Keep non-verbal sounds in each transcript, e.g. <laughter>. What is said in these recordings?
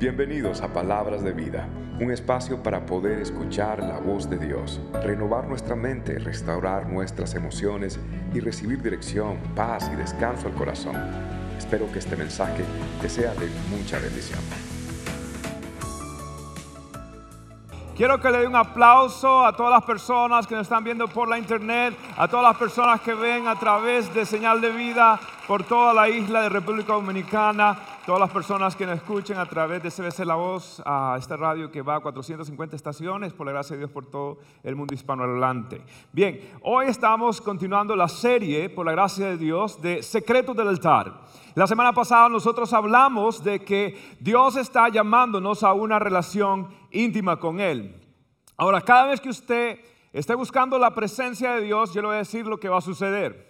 Bienvenidos a Palabras de Vida, un espacio para poder escuchar la voz de Dios, renovar nuestra mente, restaurar nuestras emociones y recibir dirección, paz y descanso al corazón. Espero que este mensaje te sea de mucha bendición. Quiero que le dé un aplauso a todas las personas que nos están viendo por la internet, a todas las personas que ven a través de señal de vida por toda la isla de República Dominicana, todas las personas que nos escuchen a través de CBC La Voz, a esta radio que va a 450 estaciones, por la gracia de Dios, por todo el mundo hispanohablante. Bien, hoy estamos continuando la serie, por la gracia de Dios, de Secretos del Altar. La semana pasada nosotros hablamos de que Dios está llamándonos a una relación íntima con Él. Ahora, cada vez que usted esté buscando la presencia de Dios, yo le voy a decir lo que va a suceder.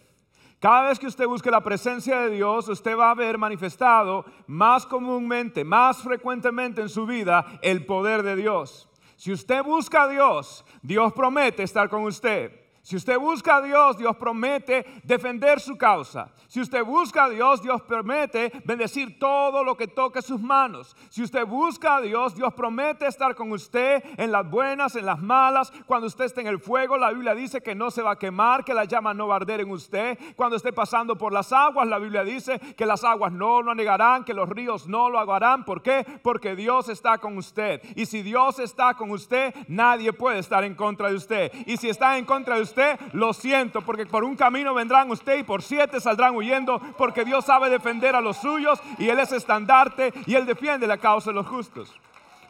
Cada vez que usted busque la presencia de Dios, usted va a ver manifestado más comúnmente, más frecuentemente en su vida el poder de Dios. Si usted busca a Dios, Dios promete estar con usted. Si usted busca a Dios, Dios promete defender su causa. Si usted busca a Dios, Dios promete bendecir todo lo que toque sus manos. Si usted busca a Dios, Dios promete estar con usted en las buenas, en las malas. Cuando usted esté en el fuego, la Biblia dice que no se va a quemar, que la llama no va a arder en usted. Cuando esté pasando por las aguas, la Biblia dice que las aguas no lo anegarán, que los ríos no lo agarán. ¿Por qué? Porque Dios está con usted. Y si Dios está con usted, nadie puede estar en contra de usted. Y si está en contra de usted, lo siento, porque por un camino vendrán usted y por siete saldrán huyendo, porque Dios sabe defender a los suyos y Él es estandarte y Él defiende la causa de los justos.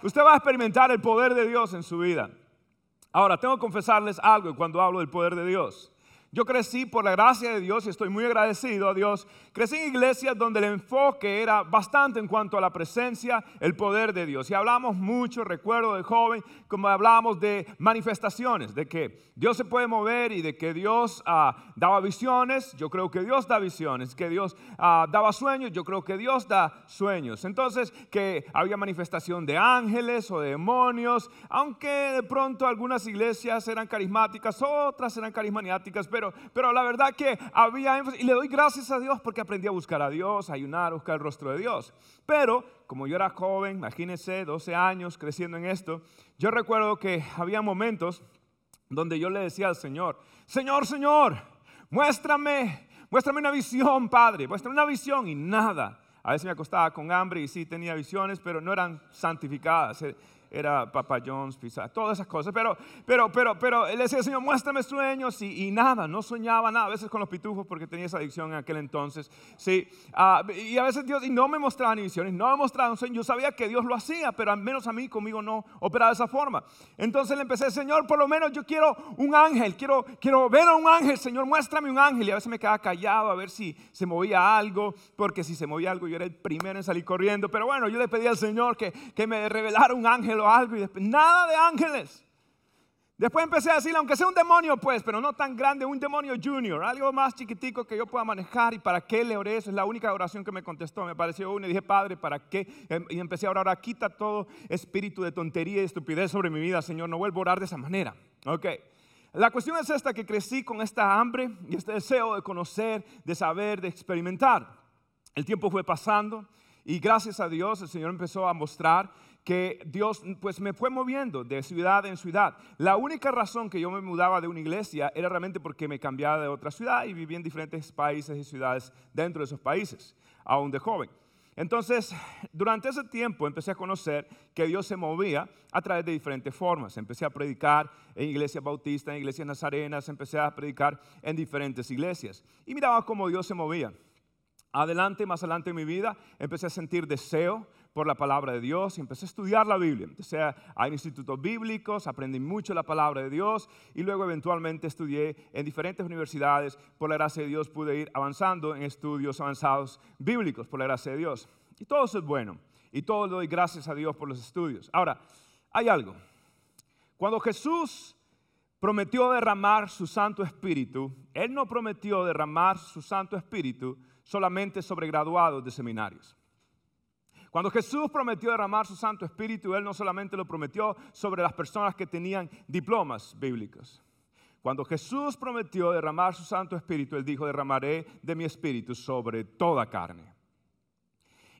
Usted va a experimentar el poder de Dios en su vida. Ahora, tengo que confesarles algo cuando hablo del poder de Dios. Yo crecí por la gracia de Dios y estoy muy agradecido a Dios. Crecí en iglesias donde el enfoque era bastante en cuanto a la presencia, el poder de Dios. Y hablamos mucho, recuerdo de joven, como hablábamos de manifestaciones, de que Dios se puede mover y de que Dios ah, daba visiones. Yo creo que Dios da visiones, que Dios ah, daba sueños. Yo creo que Dios da sueños. Entonces, que había manifestación de ángeles o de demonios, aunque de pronto algunas iglesias eran carismáticas, otras eran carismaniáticas, pero, la verdad que había énfasis, y le doy gracias a Dios porque aprendí a buscar a Dios, a ayunar, a buscar el rostro de Dios. Pero como yo era joven, imagínense, 12 años creciendo en esto, yo recuerdo que había momentos donde yo le decía al Señor, Señor, Señor, muéstrame, muéstrame una visión, Padre, muéstrame una visión y nada. A veces me acostaba con hambre y sí tenía visiones, pero no eran santificadas era Papa John's, Pizza, todas esas cosas. Pero, pero, pero, pero él decía, Señor, muéstrame sueños y, nada, no soñaba nada. A veces con los pitujos porque tenía esa adicción en aquel entonces. Sí, ah, y a veces Dios y no me mostraba ni visiones, no me mostraba un sueño. Yo sabía que Dios lo hacía, pero al menos a mí conmigo no operaba de esa forma. Entonces le empecé, Señor, por lo menos yo quiero un ángel, quiero, quiero ver a un ángel, Señor, muéstrame un ángel. Y a veces me quedaba callado a ver si se movía algo, porque si se movía algo yo era el primero en salir corriendo. Pero bueno, yo le pedí al Señor que, que me revelara un ángel algo y después, nada de ángeles. Después empecé a decirle, aunque sea un demonio, pues, pero no tan grande, un demonio junior, algo más chiquitico que yo pueda manejar. ¿Y para qué le oré? Eso es la única oración que me contestó. Me pareció uno y dije, Padre, ¿para qué? Em, y empecé a orar, quita todo espíritu de tontería y estupidez sobre mi vida, Señor. No vuelvo a orar de esa manera. Ok. La cuestión es esta, que crecí con esta hambre y este deseo de conocer, de saber, de experimentar. El tiempo fue pasando y gracias a Dios el Señor empezó a mostrar que Dios pues me fue moviendo de ciudad en ciudad. La única razón que yo me mudaba de una iglesia era realmente porque me cambiaba de otra ciudad y vivía en diferentes países y ciudades dentro de esos países, aún de joven. Entonces, durante ese tiempo empecé a conocer que Dios se movía a través de diferentes formas. Empecé a predicar en iglesias bautistas, en iglesias nazarenas, empecé a predicar en diferentes iglesias. Y miraba cómo Dios se movía. Adelante, más adelante en mi vida, empecé a sentir deseo por la palabra de Dios y empecé a estudiar la Biblia. Empecé a, institutos bíblicos, aprendí mucho la palabra de Dios y luego eventualmente estudié en diferentes universidades. Por la gracia de Dios pude ir avanzando en estudios avanzados bíblicos, por la gracia de Dios. Y todo eso es bueno. Y todo doy gracias a Dios por los estudios. Ahora, hay algo. Cuando Jesús prometió derramar su Santo Espíritu, Él no prometió derramar su Santo Espíritu solamente sobre graduados de seminarios. Cuando Jesús prometió derramar su Santo Espíritu, Él no solamente lo prometió sobre las personas que tenían diplomas bíblicos. Cuando Jesús prometió derramar su Santo Espíritu, Él dijo, derramaré de mi Espíritu sobre toda carne.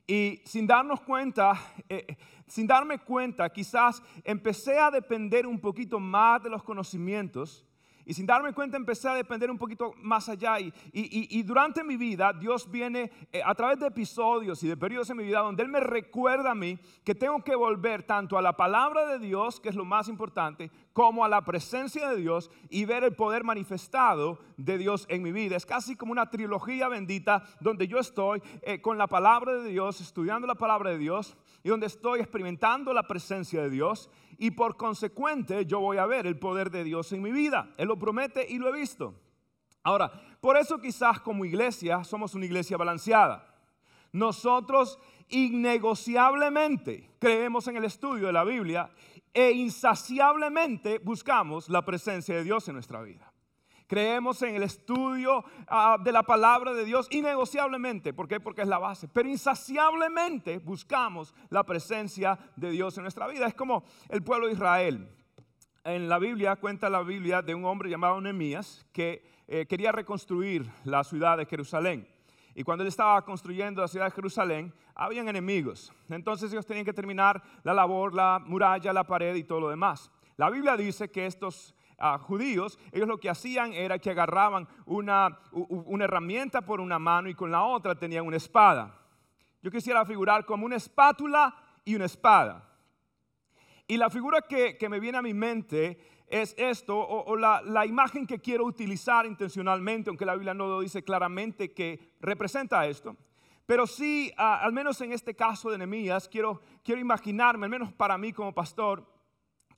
Y sin darnos cuenta, eh, sin darme cuenta, quizás empecé a depender un poquito más de los conocimientos y sin darme cuenta empecé a depender un poquito más allá. Y, y, durante mi vida Dios viene eh, a través de episodios y de periodos en mi vida donde Él me recuerda a mí que tengo que volver tanto a la palabra de Dios, que es lo más importante, como a la presencia de Dios y ver el poder manifestado de Dios en mi vida. Es casi como una trilogía bendita donde yo estoy eh, con la palabra de Dios, estudiando la palabra de Dios y donde estoy experimentando la presencia de Dios y por consecuente yo voy a ver el poder de Dios en mi vida. Él lo promete y lo he visto. Ahora, por eso quizás como iglesia somos una iglesia balanceada. Nosotros innegociablemente creemos en el estudio de la Biblia e insaciablemente buscamos la presencia de Dios en nuestra vida. Creemos en el estudio ah, de la palabra de Dios innegociablemente. ¿Por qué? Porque es la base. Pero insaciablemente buscamos la presencia de Dios en nuestra vida. Es como el pueblo de Israel. En la Biblia cuenta la Biblia de un hombre llamado Nehemías que eh, quería reconstruir la ciudad de Jerusalén. Y cuando él estaba construyendo la ciudad de Jerusalén, habían enemigos. Entonces ellos tenían que terminar la labor, la muralla, la pared y todo lo demás. La Biblia dice que estos judíos, ellos lo que hacían era que agarraban una, una herramienta por una mano y con la otra tenían una espada. Yo quisiera figurar como una espátula y una espada. Y la figura que, me viene a mi mente es esto, o, la, la, imagen que quiero utilizar intencionalmente, aunque la Biblia no lo dice claramente que representa esto. Pero sí, al menos en este caso de Nehemías, quiero, quiero imaginarme, al menos para mí como pastor,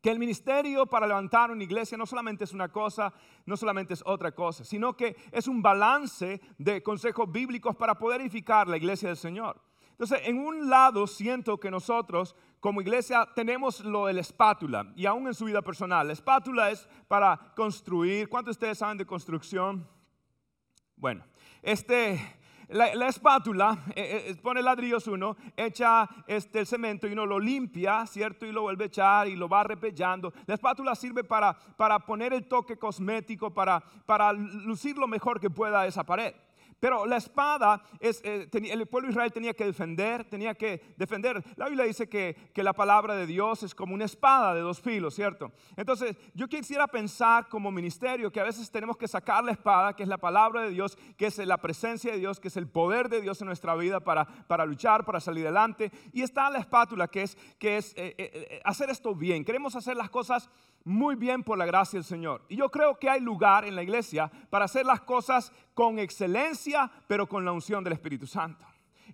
que el ministerio para levantar una iglesia no solamente es una cosa, no solamente es otra cosa, sino que es un balance de consejos bíblicos para poder edificar la iglesia del Señor. Entonces, en un lado siento que nosotros como iglesia tenemos lo de la espátula y aún en su vida personal. La espátula es para construir. ¿Cuántos de ustedes saben de construcción? Bueno, este, la, espátula eh, eh, pone ladrillos uno, echa este, el cemento y uno lo limpia, ¿cierto? Y lo vuelve a echar y lo va repellando. La espátula sirve para, para poner el toque cosmético, para, para lucir lo mejor que pueda esa pared. Pero la espada, es, eh, el pueblo de Israel tenía que defender, tenía que defender. La Biblia dice que, la palabra de Dios es como una espada de dos filos, ¿cierto? Entonces, yo quisiera pensar como ministerio que a veces tenemos que sacar la espada, que es la palabra de Dios, que es la presencia de Dios, que es el poder de Dios en nuestra vida para, para luchar, para salir adelante. Y está la espátula, que es, que es eh, eh, hacer esto bien. Queremos hacer las cosas muy bien por la gracia del Señor. Y yo creo que hay lugar en la iglesia para hacer las cosas con excelencia, pero con la unción del Espíritu Santo.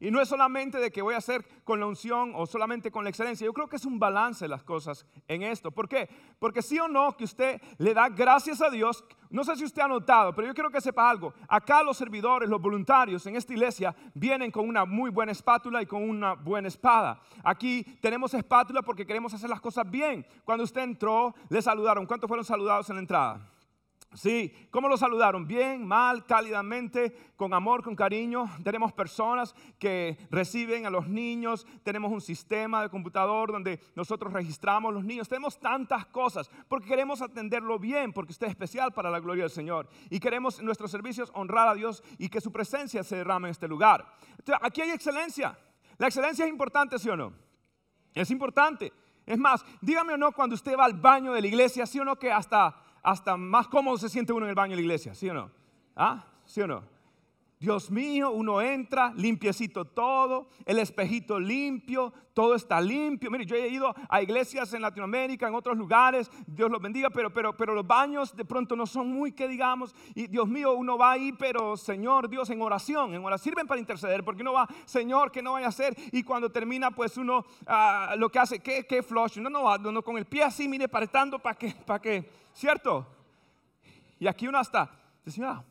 Y no es solamente de que voy a hacer con la unción o solamente con la excelencia. Yo creo que es un balance las cosas en esto. ¿Por qué? Porque sí o no que usted le da gracias a Dios. No sé si usted ha notado, pero yo quiero que sepa algo. Acá los servidores, los voluntarios en esta iglesia vienen con una muy buena espátula y con una buena espada. Aquí tenemos espátula porque queremos hacer las cosas bien. Cuando usted entró, le saludaron. ¿Cuántos fueron saludados en la entrada? Sí, ¿cómo lo saludaron? Bien, mal, cálidamente, con amor, con cariño. Tenemos personas que reciben a los niños, tenemos un sistema de computador donde nosotros registramos los niños. Tenemos tantas cosas porque queremos atenderlo bien, porque usted es especial para la gloria del Señor. Y queremos en nuestros servicios honrar a Dios y que su presencia se derrame en este lugar. aquí hay excelencia. La excelencia es importante, ¿sí o no? Es importante. Es más, dígame o no cuando usted va al baño de la iglesia, ¿sí o no que hasta hasta más cómodo se siente uno en el baño de la iglesia, ¿sí o no? ¿Ah? ¿Sí o no? Dios mío, uno entra, limpiecito todo, el espejito limpio, todo está limpio. Mire, yo he ido a iglesias en Latinoamérica, en otros lugares, Dios los bendiga, pero, pero, pero los baños de pronto no son muy que digamos. Y Dios mío, uno va ahí, pero Señor Dios, en oración, en oración sirven para interceder, porque uno va, Señor, que no vaya a hacer. Y cuando termina, pues uno ah, lo que hace, ¿qué, qué flush? No va, uno con el pie así, mire, para que, para que, ¿cierto? Y aquí uno hasta, decía,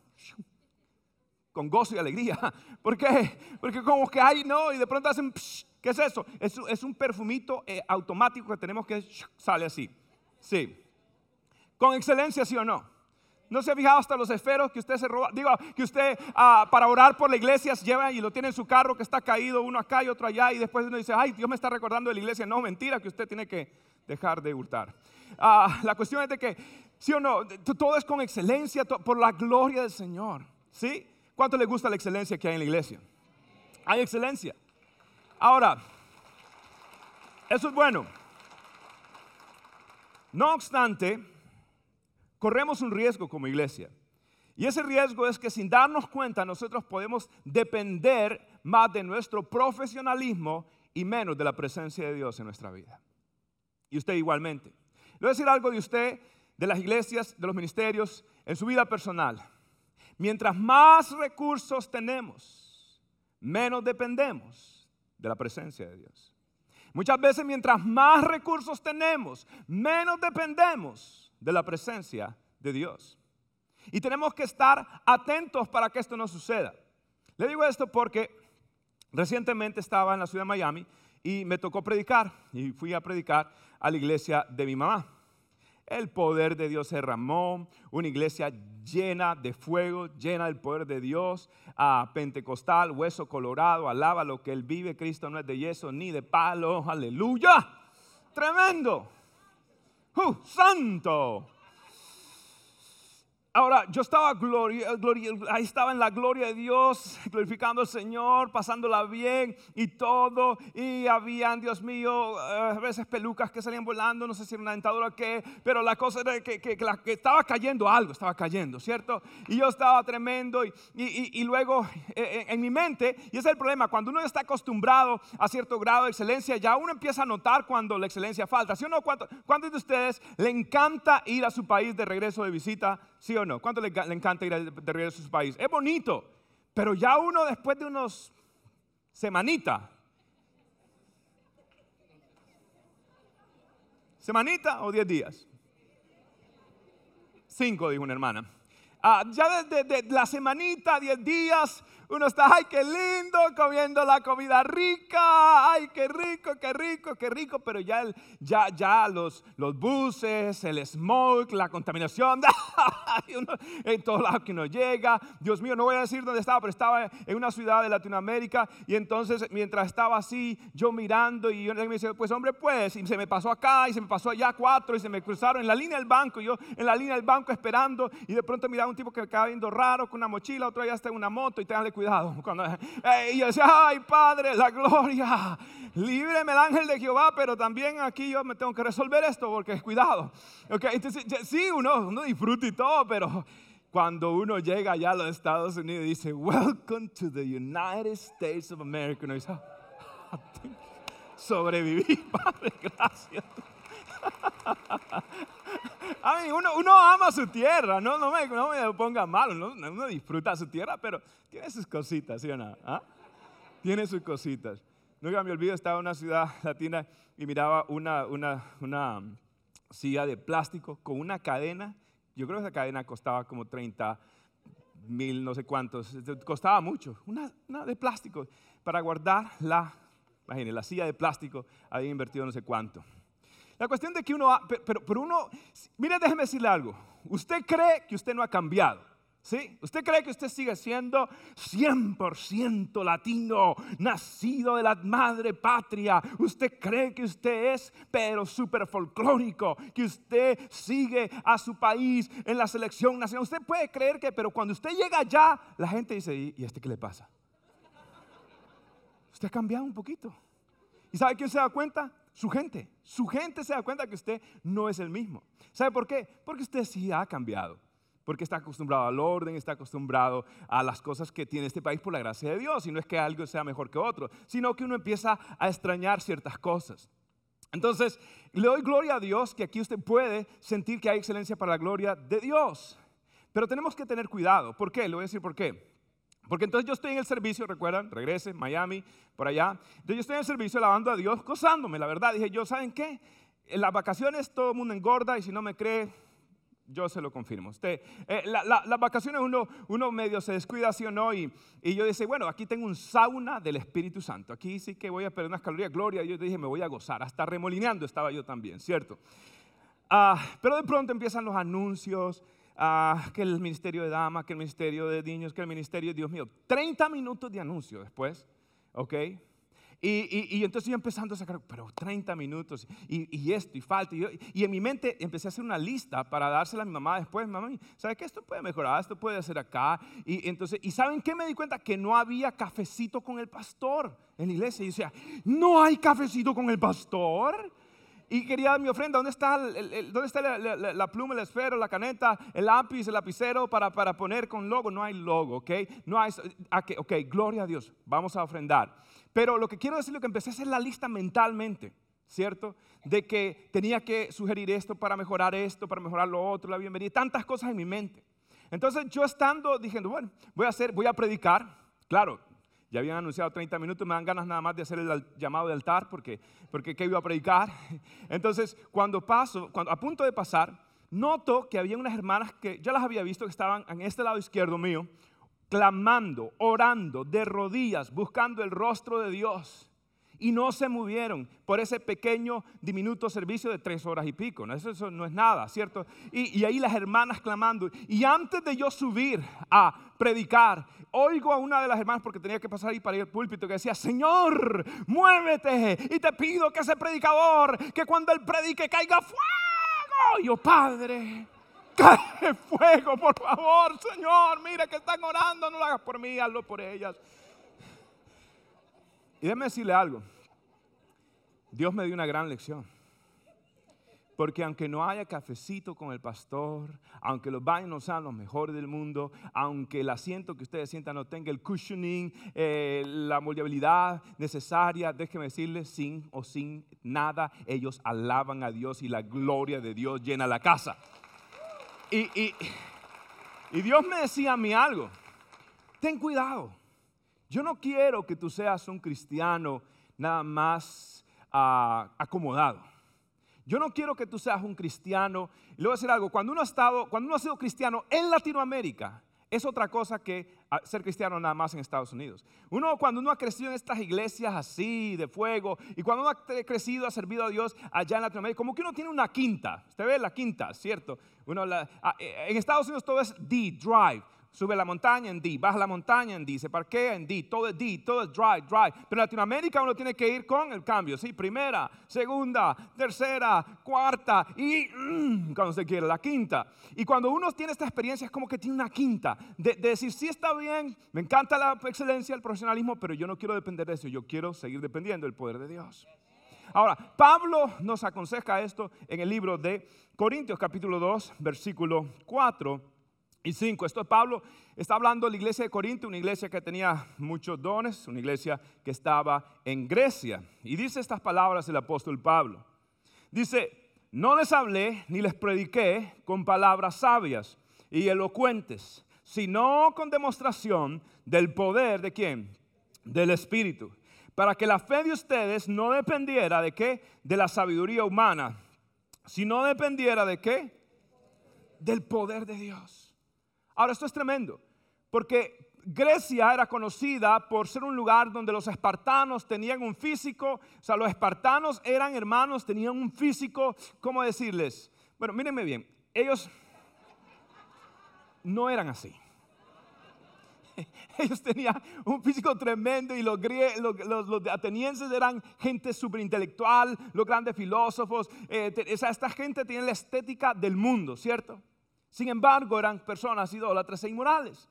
con gozo y alegría. <laughs> ¿Por qué? Porque como que hay, no, y de pronto hacen, ¿qué es eso? Es, un perfumito eh, automático que tenemos que sale así. Sí. Con excelencia, sí o no. ¿No se ha fijado hasta los esferos que usted se roba? Digo, que usted ah, para orar por la iglesia lleva y lo tiene en su carro que está caído, uno acá y otro allá, y después uno dice, ay, Dios me está recordando de la iglesia. No, mentira, que usted tiene que dejar de hurtar. Ah, la cuestión es de que, sí o no, todo es con excelencia, por la gloria del Señor. ¿Sí? ¿Cuánto le gusta la excelencia que hay en la iglesia? Hay excelencia. Ahora, eso es bueno. No obstante, corremos un riesgo como iglesia. Y ese riesgo es que sin darnos cuenta nosotros podemos depender más de nuestro profesionalismo y menos de la presencia de Dios en nuestra vida. Y usted igualmente. Le voy a decir algo de usted, de las iglesias, de los ministerios, en su vida personal. Mientras más recursos tenemos, menos dependemos de la presencia de Dios. Muchas veces mientras más recursos tenemos, menos dependemos de la presencia de Dios. Y tenemos que estar atentos para que esto no suceda. Le digo esto porque recientemente estaba en la ciudad de Miami y me tocó predicar y fui a predicar a la iglesia de mi mamá. El poder de Dios se derramó, una iglesia llena de fuego, llena del poder de Dios, a pentecostal, hueso colorado, alaba lo que Él vive, Cristo no es de yeso ni de palo, aleluya, tremendo, uh, santo. Ahora, yo estaba gloria, gloria, ahí estaba en la gloria de Dios, <laughs> glorificando al Señor, pasándola bien y todo. Y habían, Dios mío, eh, a veces pelucas que salían volando, no sé si era una dentadura o qué, pero la cosa era que, estaba cayendo algo, estaba cayendo, ¿cierto? Y yo estaba tremendo y, luego eh, eh, en, mi mente, y ese es el problema, cuando uno está acostumbrado a cierto grado de excelencia, ya uno empieza a notar cuando la excelencia falta. ¿Sí o? ¿Cuántos de ustedes le encanta ir a su país de regreso de visita? ¿Sí o no? ¿Cuánto le, encanta ir de regreso a su país? Es bonito, pero ya uno después de unos semanita, ¿semanita o diez días? Cinco, dijo una hermana. Ah, ya desde la semanita, diez días, uno está, ay, qué lindo, comiendo la comida rica, ay, qué rico, qué rico, qué rico, pero ya, ya, ya los, los buses, el smoke, la contaminación, <laughs> en todos lados que uno llega. Dios mío, no voy a decir dónde estaba, pero estaba en una ciudad de Latinoamérica. Y entonces mientras estaba así, yo mirando y yo me dice, pues hombre, pues, y se me pasó acá y se me pasó allá cuatro y se me cruzaron en la línea del banco, yo en la línea del banco esperando. Y de pronto miraba un tipo que me estaba viendo raro con una mochila, otro allá está en una moto y te cuidado. <laughs> Cuando, eh, y yo decía, ay Padre, la gloria, líbreme el ángel de Jehová, pero también aquí yo me tengo que resolver esto porque cuidado. Okay, entonces, sí, uno, uno disfruta y todo, pero cuando uno llega allá a los Estados Unidos y dice, Welcome to the United States of America, uno dice, ah, <laughs> sobreviví, <laughs> Padre, gracias. Uno, ama su tierra, no, no, me, no me ponga mal, uno, uno, disfruta su tierra, pero tiene sus cositas, ¿sí o no? ¿Ah? Tiene sus cositas. Nunca me olvido, estaba en una ciudad <laughs> latina y miraba una, una, una silla de plástico con una cadena. Yo creo que esa cadena costaba como 30 mil, no sé cuántos. Costaba mucho. Una, una de plástico para guardar la, la silla de plástico había invertido no sé cuánto. La cuestión de que uno, pero, pero uno, mire, déjeme decirle algo. Usted cree que usted no ha cambiado. ¿Sí? ¿Usted cree que usted sigue siendo 100% latino, nacido de la madre patria? ¿Usted cree que usted es, pero súper folclórico, que usted sigue a su país en la selección nacional? Usted puede creer que, pero cuando usted llega allá, la gente dice, ¿y este qué le pasa? Usted ha cambiado un poquito. ¿Y sabe quién se da cuenta? Su gente. Su gente se da cuenta que usted no es el mismo. ¿Sabe por qué? Porque usted sí ha cambiado. Porque está acostumbrado al orden, está acostumbrado a las cosas que tiene este país por la gracia de Dios. Y no es que algo sea mejor que otro, sino que uno empieza a extrañar ciertas cosas. Entonces, le doy gloria a Dios que aquí usted puede sentir que hay excelencia para la gloria de Dios. Pero tenemos que tener cuidado. ¿Por qué? Le voy a decir por qué. Porque entonces yo estoy en el servicio, recuerdan, regrese, Miami, por allá. Entonces yo estoy en el servicio lavando a Dios, gozándome, la verdad. Dije yo, ¿saben qué? En las vacaciones todo el mundo engorda y si no me cree, yo se lo confirmo. Usted, eh, las vacaciones uno, uno medio se descuida, sí o no, y, y, yo dije, bueno, aquí tengo un sauna del Espíritu Santo. Aquí sí que voy a perder unas calorías, gloria. Yo dije, me voy a gozar. Hasta remolineando estaba yo también, ¿cierto? Ah, pero de pronto empiezan los anuncios que el ministerio de damas, que el ministerio de niños, que el ministerio, Dios mío, 30 minutos de anuncio después, ¿ok? Y, entonces yo empezando a sacar, pero 30 minutos y, esto y falta. Y, en mi mente empecé a hacer una lista para dársela a mi mamá después. Mamá, ¿sabe qué? Esto puede mejorar, esto puede hacer acá. Y entonces, ¿y saben qué me di cuenta? Que no había cafecito con el pastor en la iglesia. Y decía, no hay cafecito con el pastor. Y quería mi ofrenda, ¿dónde está, ¿dónde está la, pluma, el esfero, la caneta, el lápiz, el lapicero para, para poner con logo? No hay logo, ¿ok? No hay, ok, gloria a Dios, vamos a ofrendar. Pero lo que quiero decir es que empecé a hacer la lista mentalmente, ¿cierto? De que tenía que sugerir esto para mejorar esto, para mejorar lo otro, la bienvenida, tantas cosas en mi mente. Entonces yo estando diciendo, bueno, voy a hacer, voy a predicar. Claro, ya habían anunciado 30 minutos, me dan ganas nada más de hacer el llamado de altar porque, porque ¿qué iba a predicar? <laughs> Entonces, cuando paso, cuando, a punto de pasar, noto que había unas hermanas que ya las había visto que estaban en este lado izquierdo mío, clamando, orando, de rodillas, buscando el rostro de Dios. Y no se movieron por ese pequeño, diminuto servicio de tres horas y pico. ¿no? Eso, no es nada, ¿cierto? Y, y, ahí las hermanas clamando. Y antes de yo subir a predicar, oigo a una de las hermanas, porque tenía que pasar ahí para ir al púlpito, que decía, Señor, muévete y te pido que ese predicador, que cuando él predique caiga fuego. Y yo, Padre, cae fuego, por favor, Señor. Mira que están orando, no lo hagas por mí, hazlo por ellas. Y déjeme decirle algo. Dios me dio una gran lección. Porque aunque no haya cafecito con el pastor, aunque los baños no sean los mejores del mundo, aunque el asiento que ustedes sientan no tenga el cushioning, eh, la moldeabilidad necesaria, déjeme decirles, sin o sin nada, ellos alaban a Dios y la gloria de Dios llena la casa. Y, Dios me decía a mí algo, ten cuidado, yo no quiero que tú seas un cristiano nada más ah, acomodado. Yo no quiero que tú seas un cristiano. Y le voy a decir algo, cuando uno ha estado, cuando uno ha sido cristiano en Latinoamérica, es otra cosa que ah, ser cristiano nada más en Estados Unidos. Uno cuando uno ha crecido en estas iglesias así, de fuego, y cuando uno ha crecido, ha servido a Dios allá en Latinoamérica, como que uno tiene una quinta. Usted ve la quinta, ¿cierto? Uno ah, eh, en Estados Unidos todo es D, drive. Sube la montaña en D, baja la montaña en D, se parquea en D, todo es D, todo es drive, drive. Pero en Latinoamérica uno tiene que ir con el cambio, ¿sí? Primera, segunda, tercera, cuarta y mm, cuando se quiere, la quinta. Y cuando uno tiene esta experiencia es como que tiene una quinta, de, de decir, sí está bien, me encanta la excelencia, el profesionalismo, pero yo no quiero depender de eso, yo quiero seguir dependiendo del poder de Dios. Ahora, Pablo nos aconseja esto en el libro de Corintios capítulo 2, versículo 4 y 5. Esto es Pablo, está hablando de la iglesia de Corinto, una iglesia que tenía muchos dones, una iglesia que estaba en Grecia. Y dice estas palabras el apóstol Pablo. Dice, no les hablé ni les prediqué con palabras sabias y elocuentes, sino con demostración del poder de quién? Del Espíritu. Para que la fe de ustedes no dependiera de qué? De la sabiduría humana, sino dependiera de qué? Del poder de Dios. Ahora, esto es tremendo, porque Grecia era conocida por ser un lugar donde los espartanos tenían un físico, o sea, los espartanos eran hermanos, tenían un físico, ¿cómo decirles? Bueno, mírenme bien, ellos no eran así. <laughs> Ellos tenían un físico tremendo y los, atenienses eran gente súper intelectual, los grandes filósofos. Eh, esta gente tiene la estética del mundo, ¿cierto? Sin embargo, eran personas idólatras e inmorales.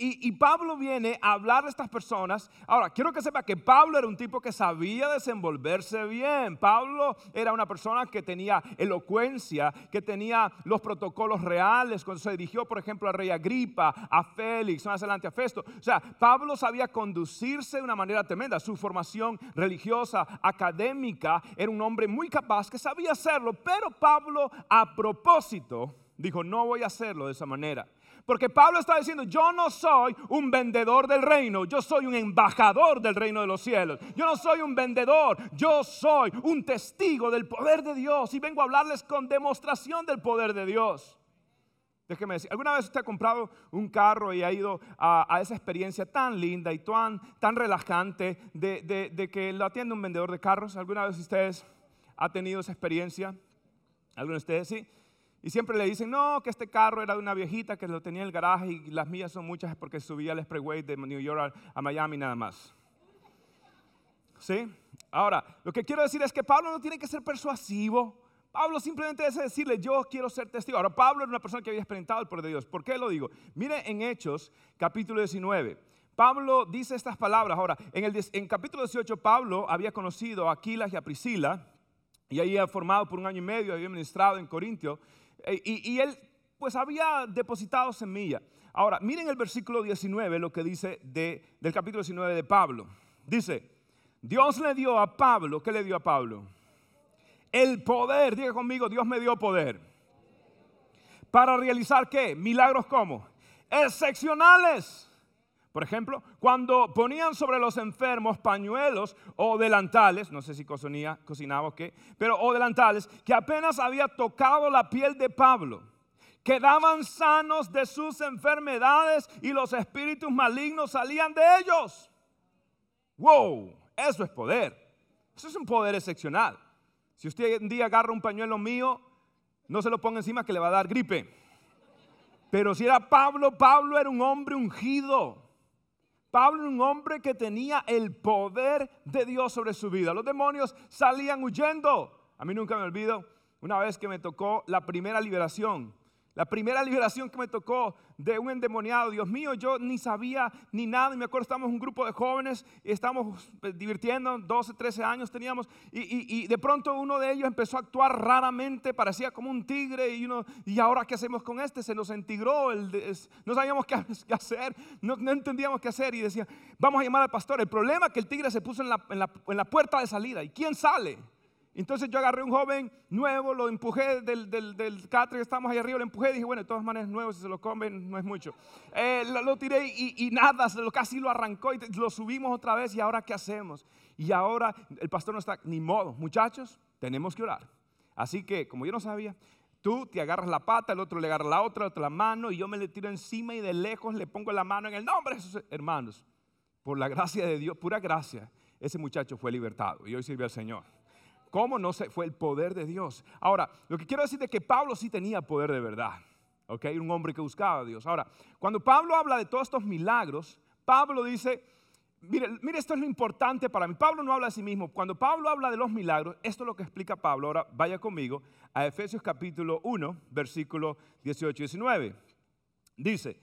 Y, Pablo viene a hablar de estas personas. Ahora, quiero que sepa que Pablo era un tipo que sabía desenvolverse bien. Pablo era una persona que tenía elocuencia, que tenía los protocolos reales. Cuando se dirigió, por ejemplo, al rey Agripa, a Félix, más adelante a Festo. O sea, Pablo sabía conducirse de una manera tremenda. Su formación religiosa, académica, era un hombre muy capaz que sabía hacerlo. Pero Pablo, a propósito, dijo, no voy a hacerlo de esa manera. Porque Pablo está diciendo, yo no soy un vendedor del reino, yo soy un embajador del reino de los cielos. Yo no soy un vendedor, yo soy un testigo del poder de Dios y vengo a hablarles con demostración del poder de Dios. Déjeme decir, ¿alguna vez usted ha comprado un carro y ha ido a, esa experiencia tan linda y tan, tan relajante de, de que lo atiende un vendedor de carros? ¿Alguna vez ustedes ha tenido esa experiencia? ¿Alguno de ustedes sí? Y siempre le dicen, no, que este carro era de una viejita que lo tenía en el garaje y las mías son muchas porque subía el expressway de New York a, Miami nada más. ¿sí? Ahora, lo que quiero decir es que Pablo no tiene que ser persuasivo. Pablo simplemente es decirle, yo quiero ser testigo. Ahora, Pablo era una persona que había experimentado el poder de Dios. ¿Por qué lo digo? Mire en Hechos, capítulo 19. Pablo dice estas palabras. Ahora, en el en capítulo 18, Pablo había conocido a Aquilas y a Priscila, y ahí había formado por un año y medio, había ministrado en Corintio, y, y él pues había depositado semilla. Ahora, miren el versículo 19, lo que dice de, del capítulo 19 de Pablo. Dice, Dios le dio a Pablo, ¿qué le dio a Pablo? El poder, diga conmigo, Dios me dio poder. ¿Para realizar qué? Milagros como? Excepcionales. Por ejemplo, cuando ponían sobre los enfermos pañuelos o delantales, no sé si cocinaba, cocinaba o qué, pero o delantales, que apenas había tocado la piel de Pablo, quedaban sanos de sus enfermedades y los espíritus malignos salían de ellos. ¡Wow! Eso es poder. Eso es un poder excepcional. Si usted un día agarra un pañuelo mío, no se lo ponga encima que le va a dar gripe. Pero si era Pablo, Pablo era un hombre ungido. Pablo un hombre que tenía el poder de Dios sobre su vida. Los demonios salían huyendo. A mí nunca me olvido una vez que me tocó la primera liberación. La primera liberación que me tocó de un endemoniado, Dios mío, yo ni sabía ni nada. Y me acuerdo, estábamos un grupo de jóvenes estábamos pues, divirtiendo, 12, 13 años teníamos. Y, de pronto uno de ellos empezó a actuar raramente, parecía como un tigre. Y, uno, ¿y ahora qué hacemos con este? Se nos entigró, no sabíamos qué, <laughs> hacer, no, entendíamos qué hacer. Y decía, vamos a llamar al pastor. El problema es que el tigre se puso en la, en la puerta de salida. ¿Y quién sale? Entonces yo agarré un joven nuevo, lo empujé del, del, del catre que estamos ahí arriba, lo empujé y dije, bueno, de todas maneras nuevo, si se lo comen no es mucho. Eh, lo, tiré y, nada, casi lo arrancó y lo subimos otra vez y ahora ¿qué hacemos? Y ahora el pastor no está, ni modo, muchachos, tenemos que orar. Así que, como yo no sabía, tú te agarras la pata, el otro le agarra la otra, otra la mano y yo me le tiro encima y de lejos le pongo la mano en el nombre de sus hermanos. Por la gracia de Dios, pura gracia, ese muchacho fue libertado y hoy sirve al Señor. ¿Cómo no se fue el poder de Dios? Ahora, lo que quiero decir es que Pablo sí tenía poder de verdad. ¿Ok? Un hombre que buscaba a Dios. Ahora, cuando Pablo habla de todos estos milagros, Pablo dice, mire, mire, esto es lo importante para mí. Pablo no habla de sí mismo. Cuando Pablo habla de los milagros, esto es lo que explica Pablo. Ahora, vaya conmigo a Efesios capítulo 1, versículo 18 y 19. Dice,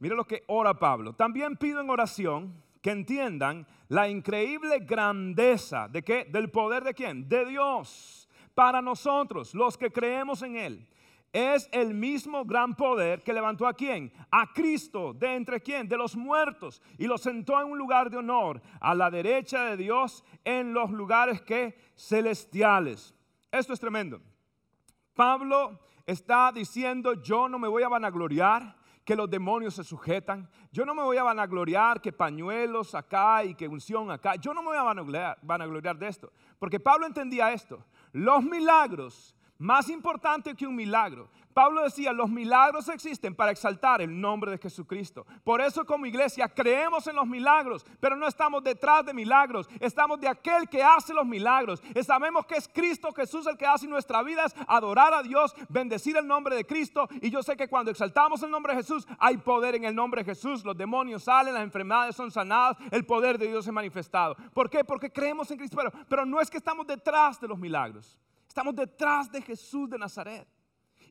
mire lo que ora Pablo. También pido en oración que entiendan la increíble grandeza de qué? Del poder de quién? De Dios. Para nosotros, los que creemos en Él. Es el mismo gran poder que levantó a quién? A Cristo, de entre quién? De los muertos. Y lo sentó en un lugar de honor, a la derecha de Dios, en los lugares que celestiales. Esto es tremendo. Pablo está diciendo, yo no me voy a vanagloriar, que los demonios se sujetan. Yo no me voy a vanagloriar que pañuelos acá y que unción acá. Yo no me voy a vanagloriar, vanagloriar de esto. Porque Pablo entendía esto. Los milagros, más importante que un milagro, Pablo decía, los milagros existen para exaltar el nombre de Jesucristo. Por eso como iglesia creemos en los milagros, pero no estamos detrás de milagros, estamos de aquel que hace los milagros. Sabemos que es Cristo Jesús el que hace nuestra vida es adorar a Dios, bendecir el nombre de Cristo. Y yo sé que cuando exaltamos el nombre de Jesús, hay poder en el nombre de Jesús. Los demonios salen, las enfermedades son sanadas, el poder de Dios es manifestado. ¿Por qué? Porque creemos en Cristo, pero no es que estamos detrás de los milagros. Estamos detrás de Jesús de Nazaret.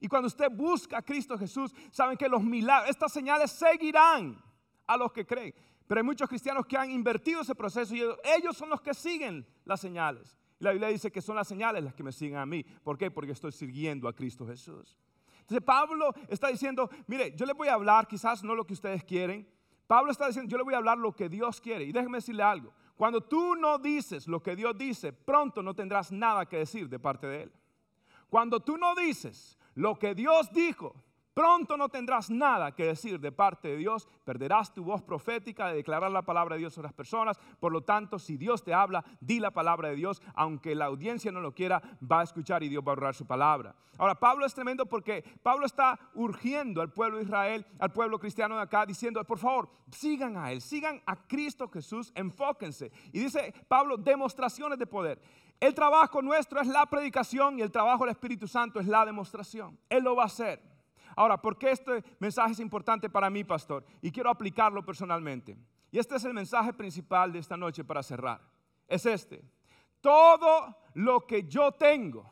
Y cuando usted busca a Cristo Jesús, saben que los milagros, estas señales seguirán a los que creen. Pero hay muchos cristianos que han invertido ese proceso y ellos son los que siguen las señales. Y la Biblia dice que son las señales las que me siguen a mí. ¿Por qué? Porque estoy siguiendo a Cristo Jesús. Entonces Pablo está diciendo, mire, yo les voy a hablar quizás no lo que ustedes quieren. Pablo está diciendo, yo le voy a hablar lo que Dios quiere. Y déjeme decirle algo. Cuando tú no dices lo que Dios dice, pronto no tendrás nada que decir de parte de Él. Cuando tú no dices lo que Dios dijo, pronto no tendrás nada que decir de parte de Dios, perderás tu voz profética de declarar la palabra de Dios a las personas. Por lo tanto, si Dios te habla, di la palabra de Dios, aunque la audiencia no lo quiera, va a escuchar y Dios va a honrar su palabra. Ahora, Pablo es tremendo porque Pablo está urgiendo al pueblo de Israel, al pueblo cristiano de acá, diciendo, por favor, sigan a Él, sigan a Cristo Jesús, enfóquense. Y dice Pablo, demostraciones de poder. El trabajo nuestro es la predicación y el trabajo del Espíritu Santo es la demostración. Él lo va a hacer. Ahora, ¿por qué este mensaje es importante para mí, pastor? Y quiero aplicarlo personalmente. Y este es el mensaje principal de esta noche para cerrar. es este. Todo lo que yo tengo,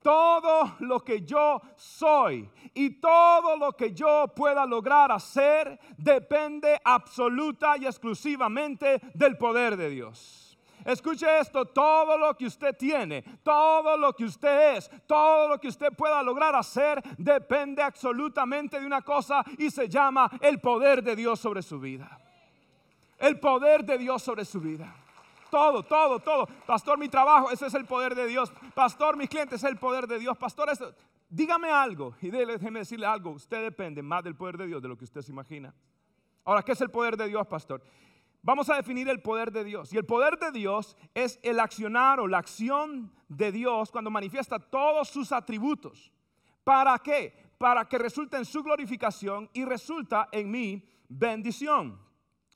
todo lo que yo soy y todo lo que yo pueda lograr hacer depende absoluta y exclusivamente del poder de Dios. Escuche esto, todo lo que usted tiene, todo lo que usted es, todo lo que usted pueda lograr hacer depende absolutamente de una cosa y se llama el poder de Dios sobre su vida. El poder de Dios sobre su vida. Todo, todo, todo. Pastor, mi trabajo, ese es el poder de Dios. Pastor, mis clientes, es el poder de Dios. Pastor, dígame algo y déjeme decirle algo. Usted depende más del poder de Dios de lo que usted se imagina. Ahora, ¿qué es el poder de Dios, pastor? Vamos a definir el poder de Dios. Y el poder de Dios es el accionar o la acción de Dios cuando manifiesta todos sus atributos. ¿Para qué? Para que resulte en su glorificación y resulta en mi bendición.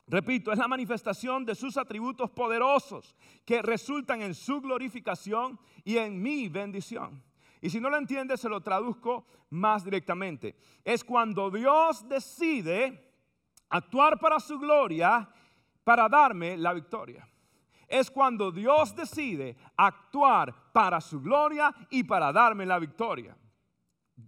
Repito, es la manifestación de sus atributos poderosos que resultan en su glorificación y en mi bendición. Y si no lo entiende, se lo traduzco más directamente. Es cuando Dios decide actuar para su gloria para darme la victoria. Es cuando Dios decide actuar para su gloria y para darme la victoria.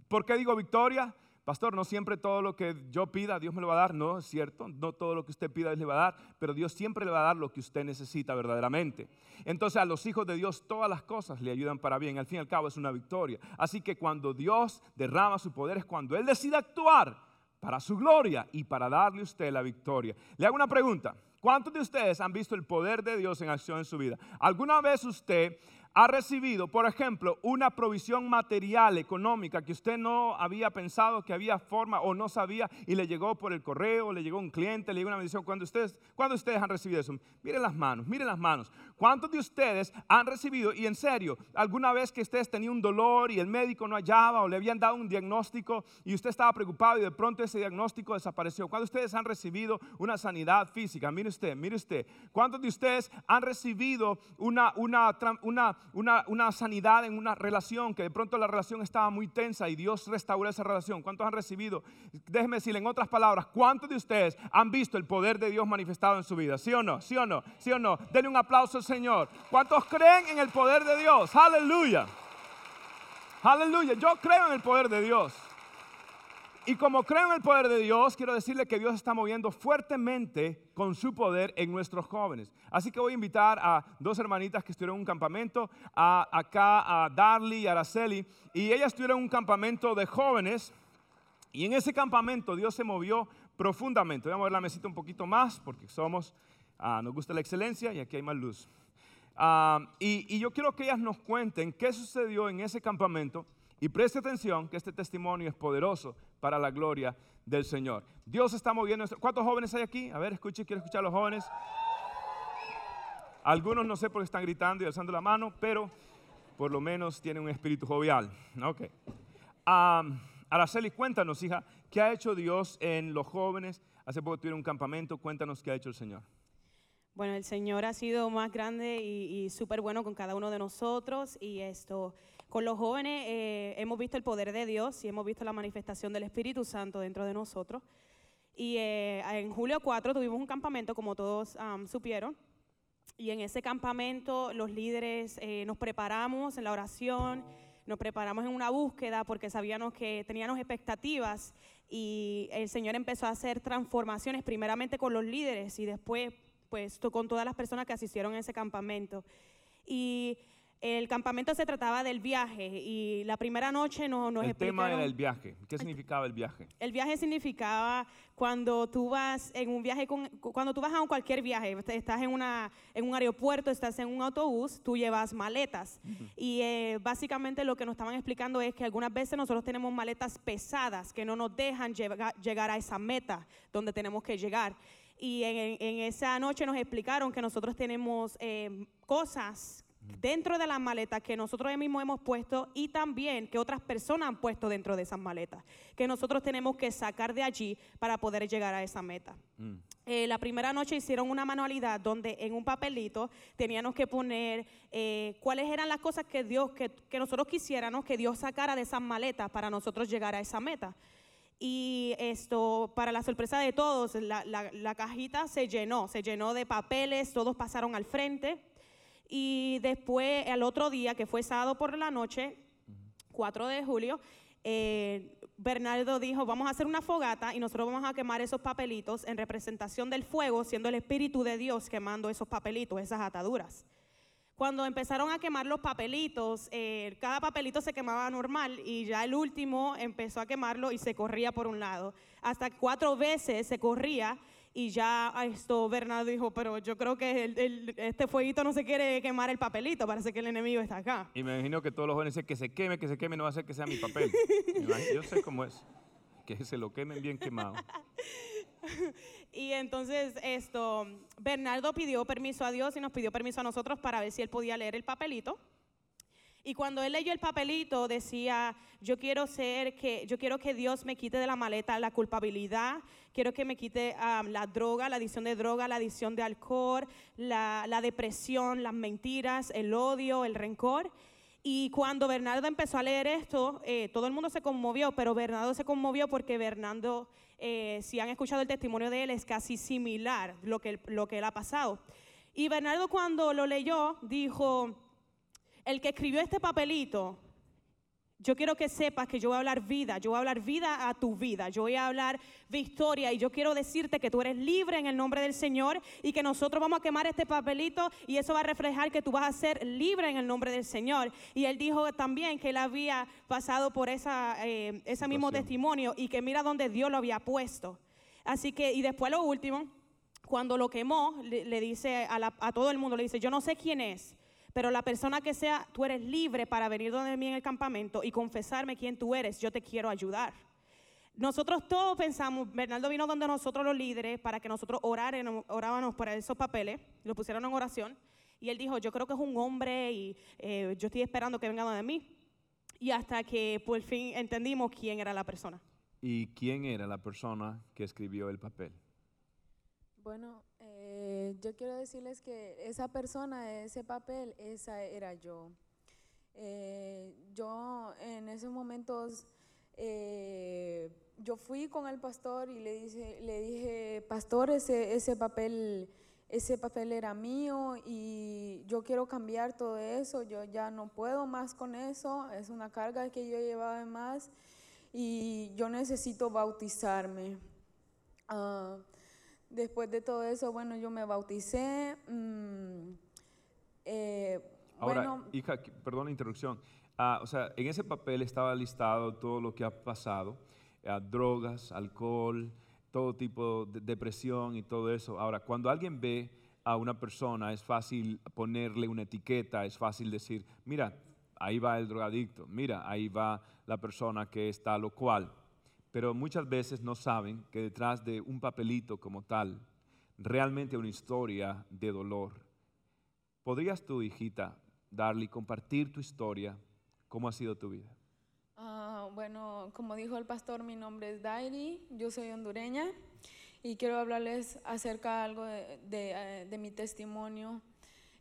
¿Por qué digo victoria? Pastor, no siempre todo lo que yo pida Dios me lo va a dar, no es cierto, no todo lo que usted pida Dios le va a dar, pero Dios siempre le va a dar lo que usted necesita verdaderamente. Entonces a los hijos de Dios todas las cosas le ayudan para bien, al fin y al cabo es una victoria. Así que cuando Dios derrama su poder es cuando Él decide actuar para su gloria y para darle a usted la victoria. Le hago una pregunta. ¿Cuántos de ustedes han visto el poder de Dios en acción en su vida? ¿Alguna vez usted ha recibido, por ejemplo, una provisión material, económica, que usted no había pensado que había forma o no sabía y le llegó por el correo, le llegó un cliente, le llegó una bendición. Cuando ustedes, cuando ustedes han recibido eso, miren las manos, miren las manos. ¿Cuántos de ustedes han recibido, y en serio, alguna vez que ustedes tenían un dolor y el médico no hallaba o le habían dado un diagnóstico y usted estaba preocupado y de pronto ese diagnóstico desapareció? ¿Cuántos de ustedes han recibido una sanidad física? Mire usted, mire usted. ¿Cuántos de ustedes han recibido una, una, una una, sanidad en una relación, que de pronto la relación estaba muy tensa y Dios restauró esa relación. ¿Cuántos han recibido? Déjenme decirle en otras palabras, ¿cuántos de ustedes han visto el poder de Dios manifestado en su vida? ¿Sí o no? ¿Sí o no? ¿Sí o no? Denle un aplauso Señor. ¿Cuántos creen en el poder de Dios? Aleluya. Aleluya. Yo creo en el poder de Dios. Y como creo en el poder de Dios, quiero decirle que Dios está moviendo fuertemente con su poder en nuestros jóvenes. Así que voy a invitar a dos hermanitas que estuvieron en un campamento, a, acá a Darly y Araceli, y ellas estuvieron en un campamento de jóvenes. Y en ese campamento Dios se movió profundamente. Voy a mover la mesita un poquito más porque somos, ah, nos gusta la excelencia y aquí hay más luz. Ah, y, y yo quiero que ellas nos cuenten qué sucedió en ese campamento y preste atención que este testimonio es poderoso para la gloria del Señor. Dios está moviendo. ¿Cuántos jóvenes hay aquí? A ver, escuche, quiero escuchar a los jóvenes. Algunos no sé por qué están gritando y alzando la mano, pero por lo menos tienen un espíritu jovial. Ok. Araceli, cuéntanos, hija, ¿qué ha hecho Dios en los jóvenes? Hace poco tuvieron un campamento, cuéntanos qué ha hecho el Señor. Bueno, el Señor ha sido más grande y, y súper bueno con cada uno de nosotros y esto con los jóvenes eh, hemos visto el poder de Dios y hemos visto la manifestación del Espíritu Santo dentro de nosotros. Y eh, en julio 4 tuvimos un campamento, como todos supieron. Y en ese campamento los líderes eh, nos preparamos en la oración, nos preparamos en una búsqueda porque sabíamos que teníamos expectativas y el Señor empezó a hacer transformaciones primeramente con los líderes y después pues con todas las personas que asistieron a ese campamento. Y el campamento se trataba del viaje y la primera noche nos, nos El tema era el viaje. ¿Qué significaba el viaje? El viaje significaba cuando tú vas en un viaje, con, cuando tú vas a cualquier viaje, estás en, una, en un aeropuerto, estás en un autobús, tú llevas maletas. Y eh, básicamente lo que nos estaban explicando es que algunas veces nosotros tenemos maletas pesadas que no nos dejan llegar a esa meta donde tenemos que llegar. Y en, esa noche nos explicaron que nosotros tenemos eh, cosas dentro de las maletas que nosotros mismos hemos puesto y también que otras personas han puesto dentro de esas maletas, que nosotros tenemos que sacar de allí para poder llegar a esa meta. Mm. Eh, la primera noche hicieron una manualidad donde en un papelito teníamos que poner eh, cuáles eran las cosas que Dios, que, nosotros quisiéramos que Dios sacara de esas maletas para nosotros llegar a esa meta. Y esto, para la sorpresa de todos, la, cajita se llenó, se llenó de papeles, todos pasaron al frente Y después, al otro día, que fue sábado por la noche, 4 de julio, eh, Bernardo dijo, vamos a hacer una fogata y nosotros vamos a quemar esos papelitos en representación del fuego, siendo el Espíritu de Dios quemando esos papelitos, esas ataduras. Cuando empezaron a quemar los papelitos, eh, cada papelito se quemaba normal y ya el último empezó a quemarlo y se corría por un lado. Hasta cuatro veces se corría y ya esto Bernardo dijo, pero yo creo que el- el- este fueguito no se quiere quemar el papelito, parece que el enemigo está acá. Y me imagino que todos los jóvenes dicen que se queme, que se queme, no va a ser que sea mi papel. Yo sé cómo es. Que se lo quemen bien quemado. <laughs> <laughs> Y entonces esto, Bernardo pidió permiso a Dios y nos pidió permiso a nosotros para ver si él podía leer el papelito. Y cuando él leyó el papelito decía, yo quiero ser que yo quiero que Dios me quite de la maleta la culpabilidad, quiero que me quite ah, la droga, la adicción de droga, la adicción de alcohol, la, la depresión, las mentiras, el odio, el rencor. Y cuando Bernardo empezó a leer esto, eh, todo el mundo se conmovió, pero Bernardo se conmovió porque Bernardo, eh, si han escuchado el testimonio de él, es casi similar lo que, lo que él ha pasado. Y Bernardo cuando lo leyó dijo, el que escribió este papelito, yo quiero que sepas que yo voy a hablar vida, yo voy a hablar vida a tu vida, yo voy a hablar victoria y yo quiero decirte que tú eres libre en el nombre del Señor y que nosotros vamos a quemar este papelito y eso va a reflejar que tú vas a ser libre en el nombre del Señor. Y él dijo también que él había pasado por esa, eh, ese mismo testimonio y que mira donde Dios lo había puesto. Así que, y después lo último, cuando lo quemó, le, le dice a, la- a todo el mundo, le dice, yo no sé quién es, pero la persona que sea, tú eres libre para venir donde mí en el campamento y confesarme quién tú eres, yo te quiero ayudar. Nosotros todos pensamos, Bernardo vino donde nosotros los líderes para que nosotros oráramos, orábamos por esos papeles, lo pusieron en oración, y él dijo, yo creo que es un hombre y eh, yo estoy esperando que venga donde mí. Y hasta que por fin entendimos quién era la persona. ¿Y quién era la persona que escribió el papel? Bueno, eh, yo quiero decirles que esa persona, ese papel, esa era yo. Eh, yo en esos momentos, eh, yo fui con el pastor y le, dice, le dije, pastor, ese, ese papel, ese papel era mío y yo quiero cambiar todo eso, yo ya no puedo más con eso, es una carga que yo llevaba más y yo necesito bautizarme. Ah, Después de todo eso, bueno, yo me bauticé. mm, eh, Ahora, bueno, hija, perdón la interrupción. Ah, o sea, en ese papel estaba listado todo lo que ha pasado, ah, drogas, alcohol, todo tipo de depresión y todo eso. Ahora, cuando alguien ve a una persona, es fácil ponerle una etiqueta, es fácil decir, mira, ahí va el drogadicto, mira, ahí va la persona que está lo cual. Pero muchas veces no saben que detrás de un papelito como tal, realmente una historia de dolor. ¿Podrías tú, hijita, darle y compartir tu historia? ¿Cómo ha sido tu vida? ah, bueno, como dijo el pastor, mi nombre es Dairi, yo soy hondureña y quiero hablarles acerca de algo de, eh, de mi testimonio.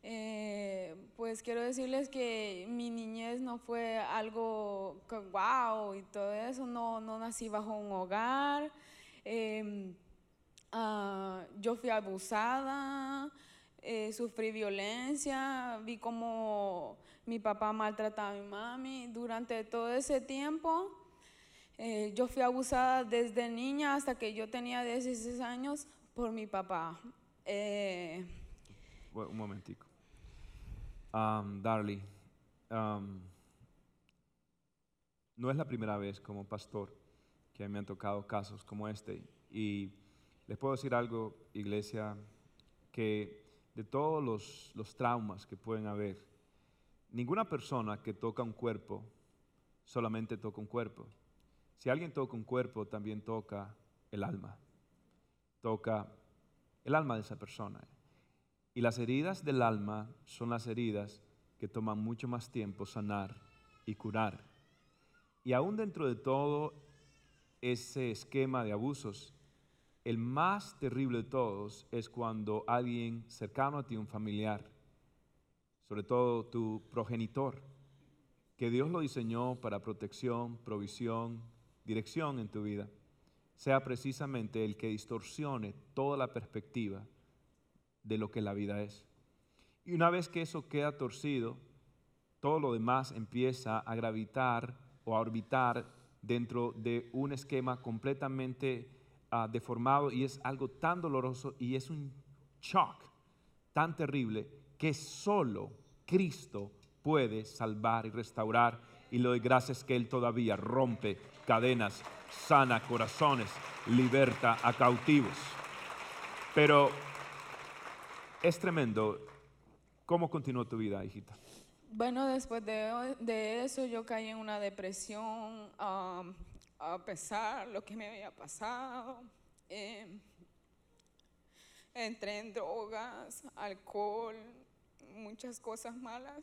Eh, pues quiero decirles que mi niñez no fue algo que wow y todo eso, no, no nací bajo un hogar. Em, Ah, yo fui abusada, eh, sufrí violencia, vi cómo mi papá maltrataba a mi mami. Durante todo ese tiempo, eh, yo fui abusada desde niña hasta que yo tenía 16 años por mi papá. Eh, Un momentico. Um, Darly, um, no es la primera vez como pastor que me han tocado casos como este. Y les puedo decir algo, iglesia, que de todos los, los traumas que pueden haber, ninguna persona que toca un cuerpo solamente toca un cuerpo. Si alguien toca un cuerpo, también toca el alma. Toca el alma de esa persona. Y las heridas del alma son las heridas que toman mucho más tiempo sanar y curar. Y aún dentro de todo ese esquema de abusos, el más terrible de todos es cuando alguien cercano a ti, un familiar, sobre todo tu progenitor, que Dios lo diseñó para protección, provisión, dirección en tu vida, sea precisamente el que distorsione toda la perspectiva de lo que la vida es. Y una vez que eso queda torcido, todo lo demás empieza a gravitar o a orbitar dentro de un esquema completamente ah, deformado y es algo tan doloroso y es un shock tan terrible que solo Cristo puede salvar y restaurar. Y le doy gracias que Él todavía rompe cadenas, sana corazones, liberta a cautivos. Pero es tremendo. ¿Cómo continuó tu vida, hijita? Bueno, después de, eso yo caí en una depresión, um, a pesar de lo que me había pasado. Eh, entré en drogas, alcohol, muchas cosas malas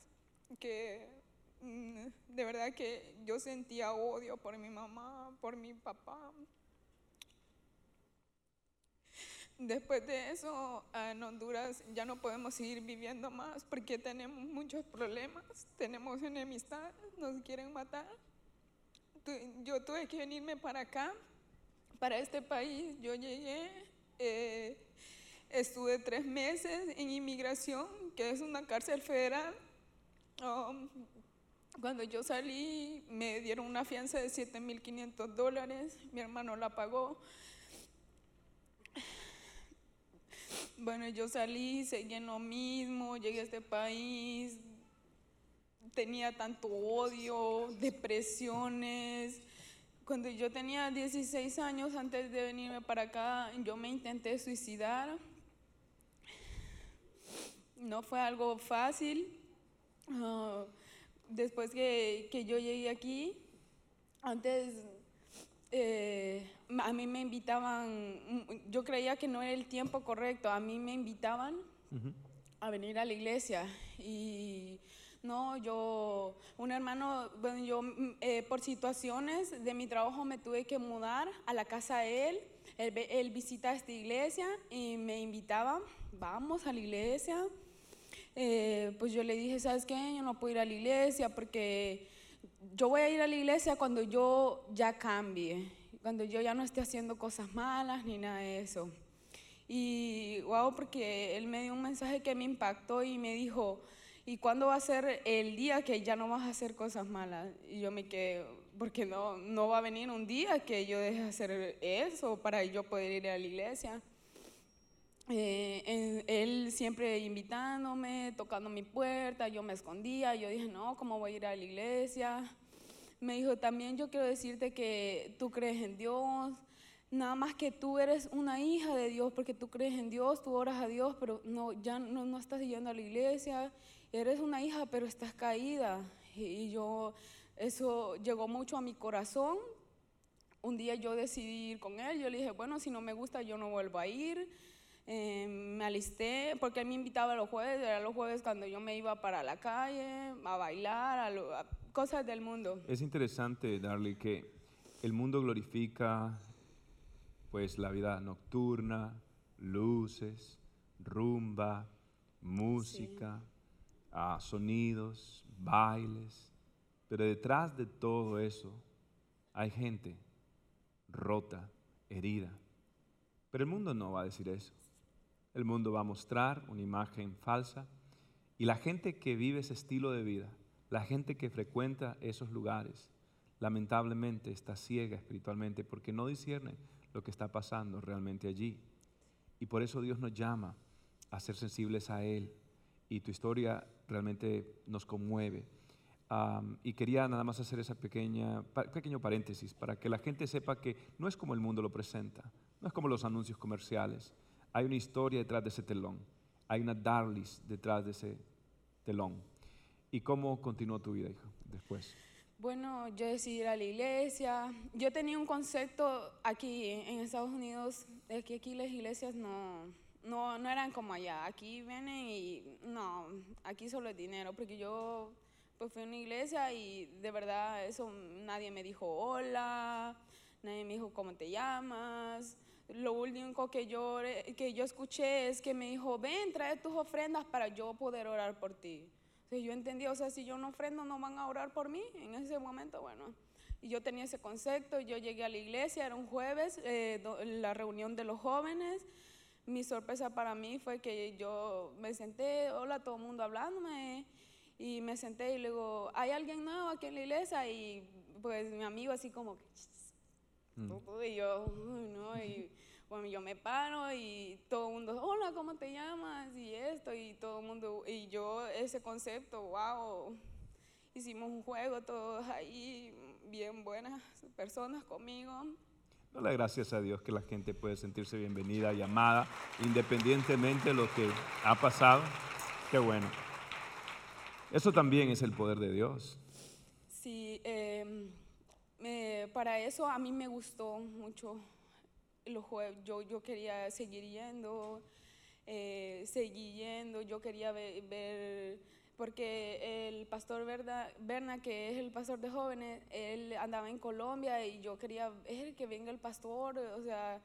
que mm, de verdad que yo sentía odio por mi mamá, por mi papá. Después de eso, en Honduras ya no podemos seguir viviendo más porque tenemos muchos problemas, tenemos enemistad, nos quieren matar. Yo tuve que venirme para acá, para este país. Yo llegué, eh, estuve tres meses en inmigración, que es una cárcel federal. Um, cuando yo salí, me dieron una fianza de 7.500 dólares, mi hermano la pagó. Bueno, yo salí, seguí en lo mismo, llegué a este país, tenía tanto odio, depresiones. Cuando yo tenía 16 años, antes de venirme para acá, yo me intenté suicidar. No fue algo fácil. Ah, después que, que, yo llegué aquí, antes eh, a mí me invitaban, yo creía que no era el tiempo correcto, a mí me invitaban a venir a la iglesia. Y no, yo, un hermano, bueno, yo eh, por situaciones de mi trabajo me tuve que mudar a la casa de él, él, él visita esta iglesia y me invitaba, vamos a la iglesia, eh, pues yo le dije, ¿sabes qué? Yo no puedo ir a la iglesia porque yo voy a ir a la iglesia cuando yo ya cambie cuando yo ya no esté haciendo cosas malas ni nada de eso. Y wow, porque él me dio un mensaje que me impactó y me dijo, ¿y cuándo va a ser el día que ya no vas a hacer cosas malas? Y yo me quedé, porque no, no va a venir un día que yo deje de hacer eso para yo poder ir a la iglesia. Eh, él siempre invitándome, tocando mi puerta, yo me escondía, yo dije, no, ¿cómo voy a ir a la iglesia? Me dijo, también yo quiero decirte que tú crees en Dios, nada más que tú eres una hija de Dios, porque tú crees en Dios, tú oras a Dios, pero no, ya no, no estás yendo a la iglesia, eres una hija, pero estás caída. Y, yo, eso llegó mucho a mi corazón. Un día yo decidí ir con él, yo le dije, bueno, si no me gusta, yo no vuelvo a ir. Eh, me alisté, porque él me invitaba los jueves, era los jueves cuando yo me iba para la calle, a bailar, a, a cosas del mundo. Es interesante, Darly, que el mundo glorifica pues la vida nocturna, luces, rumba, música, ah, sonidos, bailes, pero detrás de todo eso hay gente rota, herida. Pero el mundo no va a decir eso. El mundo va a mostrar una imagen falsa y la gente que vive ese estilo de vida la gente que frecuenta esos lugares lamentablemente está ciega espiritualmente porque no discierne lo que está pasando realmente allí. Y por eso Dios nos llama a ser sensibles a Él. Y tu historia realmente nos conmueve. y quería nada más hacer ese pequeña, pequeño paréntesis para que la gente sepa que no es como el mundo lo presenta, no es como los anuncios comerciales. Hay una historia detrás de ese telón, hay una Darlis detrás de ese telón. ¿Y cómo continuó tu vida, hijo, después? Bueno, yo decidí ir a la iglesia. Yo tenía un concepto aquí en Estados Unidos de que aquí las iglesias no, no, no eran como allá. Aquí vienen y no, aquí solo es dinero, porque yo pues fui a una iglesia y de verdad eso nadie me dijo hola, nadie me dijo cómo te llamas. Lo único que yo, que yo escuché es que me dijo, ven, trae tus ofrendas para yo poder orar por ti. Entonces yo entendí, o sea, si yo no ofrendo, no van a orar por mí. En ese momento, bueno, y yo tenía ese concepto, yo llegué a la iglesia, era un jueves, eh, la reunión de los jóvenes, mi sorpresa para mí fue que yo me senté, hola, todo el mundo hablándome, y me senté y luego, ¿hay alguien nuevo aquí en la iglesia? Y pues mi amigo así como que, y yo, "Uy, no, y bueno, yo me paro y todo el mundo, hola, ¿cómo te llamas? Y esto, y todo el mundo, y yo ese concepto, wow, hicimos un juego todos ahí, bien buenas personas conmigo. Dale gracias a Dios que la gente puede sentirse bienvenida y amada, independientemente de lo que ha pasado. Qué bueno. Eso también es el poder de Dios. Sí, em, eh, para eso a mí me gustó mucho los jueves. Yo, yo quería seguir yendo, eh, seguí yendo, yo quería ve- ver, porque el pastor Berna, Berna, que es el pastor de jóvenes, él andaba en Colombia y yo quería ver que venga el pastor, o sea,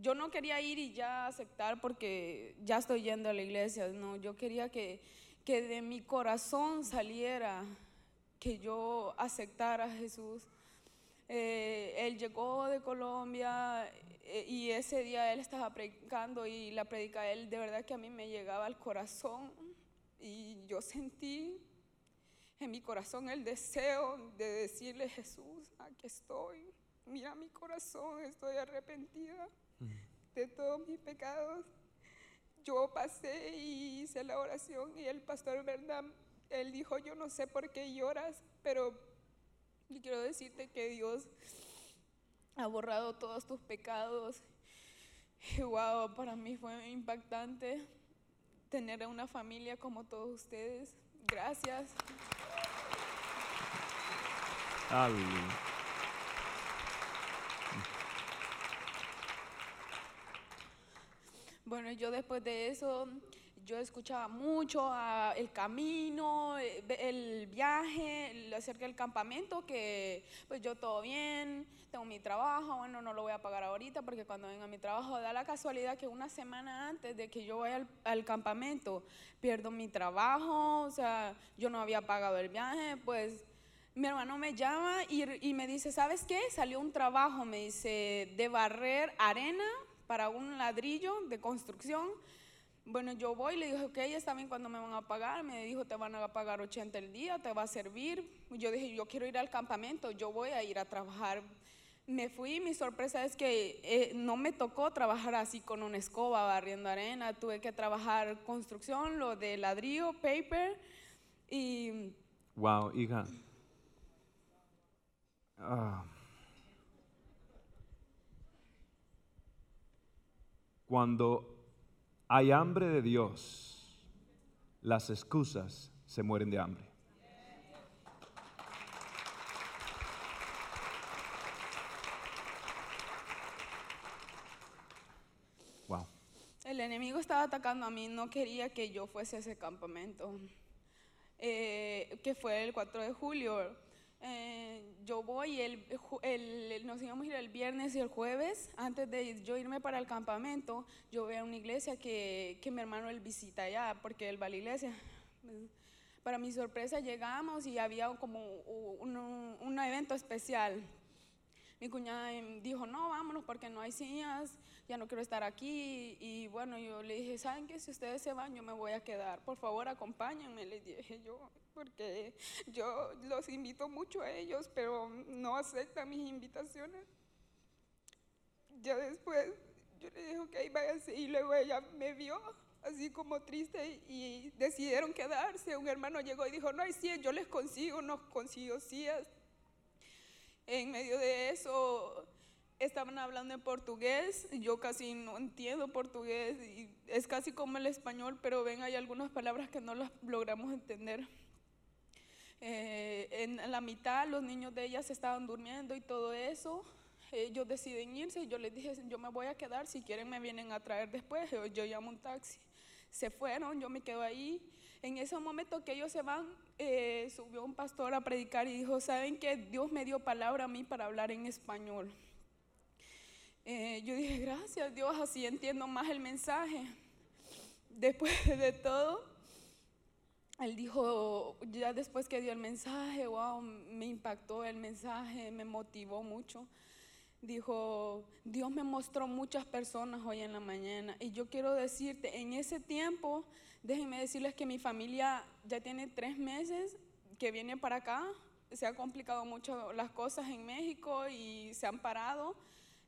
yo no quería ir y ya aceptar porque ya estoy yendo a la iglesia, no, yo quería que, que de mi corazón saliera que yo aceptara a Jesús. Eh, él llegó de Colombia y ese día él estaba predicando y la predica de él de verdad que a mí me llegaba al corazón y yo sentí en mi corazón el deseo de decirle Jesús, aquí estoy, mira mi corazón, estoy arrepentida de todos mis pecados. Yo pasé y hice la oración y el pastor Bernam, él dijo, yo no sé por qué lloras, pero quiero decirte que Dios ha borrado todos tus pecados. Y wow, para mí fue impactante tener una familia como todos ustedes. Gracias. Aleluya. Bueno, yo después de eso, yo escuchaba mucho el camino, eh, el viaje, acerca del campamento, que pues yo todo bien, tengo mi trabajo, bueno, no lo voy a pagar ahorita porque cuando venga mi trabajo da la casualidad que una semana antes de que yo vaya al, al campamento pierdo mi trabajo, o sea, yo no había pagado el viaje, pues mi hermano me llama y, y me dice, ¿sabes qué? Salió un trabajo, me dice, de barrer arena para un ladrillo de construcción. Bueno, yo voy, le dije, ok, está bien, ¿cuándo me van a pagar? Me dijo, te van a pagar 80 el día, te va a servir. Yo dije, yo quiero ir al campamento, yo voy a ir a trabajar. Me fui, mi sorpresa es que eh, no me tocó trabajar así con una escoba barriendo arena, tuve que trabajar construcción, lo de ladrillo, paper y... Wow, hija. Ah. Cuando hay hambre de Dios, las excusas se mueren de hambre. Wow. El enemigo estaba atacando a mí, no quería que yo fuese a ese campamento, eh, que fue el 4 de julio. Eh, yo voy, el, el- nos íbamos a ir el viernes y el jueves, antes de yo irme para el campamento, yo veo una iglesia que, que mi hermano él visita allá, porque él va a la iglesia. Para mi sorpresa llegamos y había como un- un evento especial. Mi cuñada em, dijo, no, vámonos porque no hay sillas, ya no quiero estar aquí. Y bueno, yo le dije, ¿saben qué? Si ustedes se van, yo me voy a quedar. Por favor, acompáñenme, les dije yo, porque yo los invito mucho a ellos, pero no aceptan mis invitaciones. Ya después, yo le dije, ok, váyanse. Y luego ella me vio así como triste y decidieron quedarse. Un hermano llegó y dijo, no hay sillas, yo les consigo, nos consiguió sillas. En medio de eso estaban hablando en portugués, yo casi no entiendo portugués y es casi como el español, pero ven, hay algunas palabras que no las logramos entender. Eh, en la mitad los niños de ellas estaban durmiendo y todo eso. Ellos deciden irse y yo les dije, yo me voy a quedar, si quieren me vienen a traer después, yo, yo llamo un taxi. Se fueron, yo me quedo ahí. En ese momento que ellos se van, eh, subió un pastor a predicar y dijo, ¿saben que Dios me dio palabra a mí para hablar en español? Eh, yo dije, gracias Dios, así entiendo más el mensaje. Después <laughs> de todo, él dijo, ya después que dio el mensaje, wow, me impactó el mensaje, me motivó mucho. Dijo, Dios me mostró muchas personas hoy en la mañana y yo quiero decirte, en ese tiempo, déjenme decirles que mi familia ya tiene tres meses que viene para acá, se han complicado mucho las cosas en México y se han parado.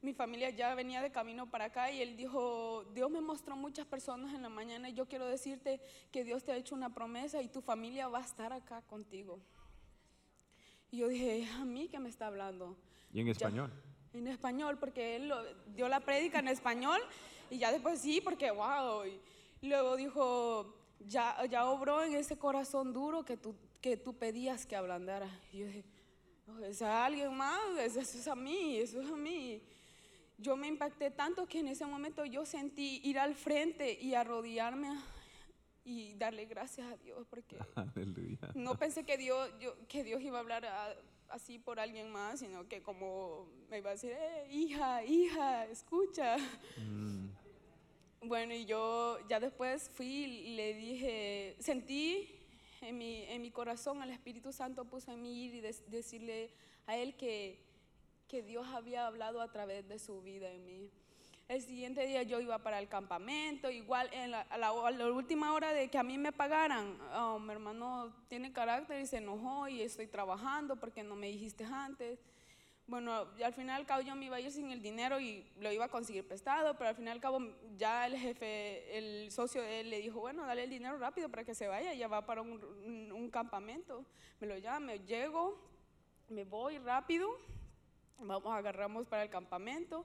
Mi familia ya venía de camino para acá y él dijo, Dios me mostró muchas personas en la mañana y yo quiero decirte que Dios te ha hecho una promesa y tu familia va a estar acá contigo. Y yo dije, ¿es a mí que me está hablando? ¿Y en Ya- español? En español, porque él lo- dio la prédica en español y ya después sí, porque wow. Y luego dijo, ya, ya obró en ese corazón duro que tú, que tú pedías que ablandara. Y yo dije, "Oh, es a alguien más, eso, eso es a mí, eso es a mí. Yo me impacté tanto que en ese momento yo sentí ir al frente y arrodillarme y darle gracias a Dios, porque <laughs> Aleluya. no pensé que Dios, yo- que Dios iba a hablar a- así por alguien más, sino que como me iba a decir, "Eh, hija, hija, escucha. Bueno, y yo ya después fui y le dije, sentí en mi, en mi corazón, el Espíritu Santo puso en mí ir y des- decirle a él que, que Dios había hablado a través de su vida en mí. El siguiente día yo iba para el campamento, igual a, la, última hora de que a mí me pagaran, oh, mi hermano tiene carácter y se enojó y estoy trabajando porque no me dijiste antes. Bueno, al final al cabo yo me iba a ir sin el dinero y lo iba a conseguir prestado, pero al final al cabo ya el jefe, el socio de él le dijo, bueno, dale el dinero rápido para que se vaya, ya va para un, un- un campamento. Me lo llama, llego, me voy rápido, vamos, agarramos para el campamento.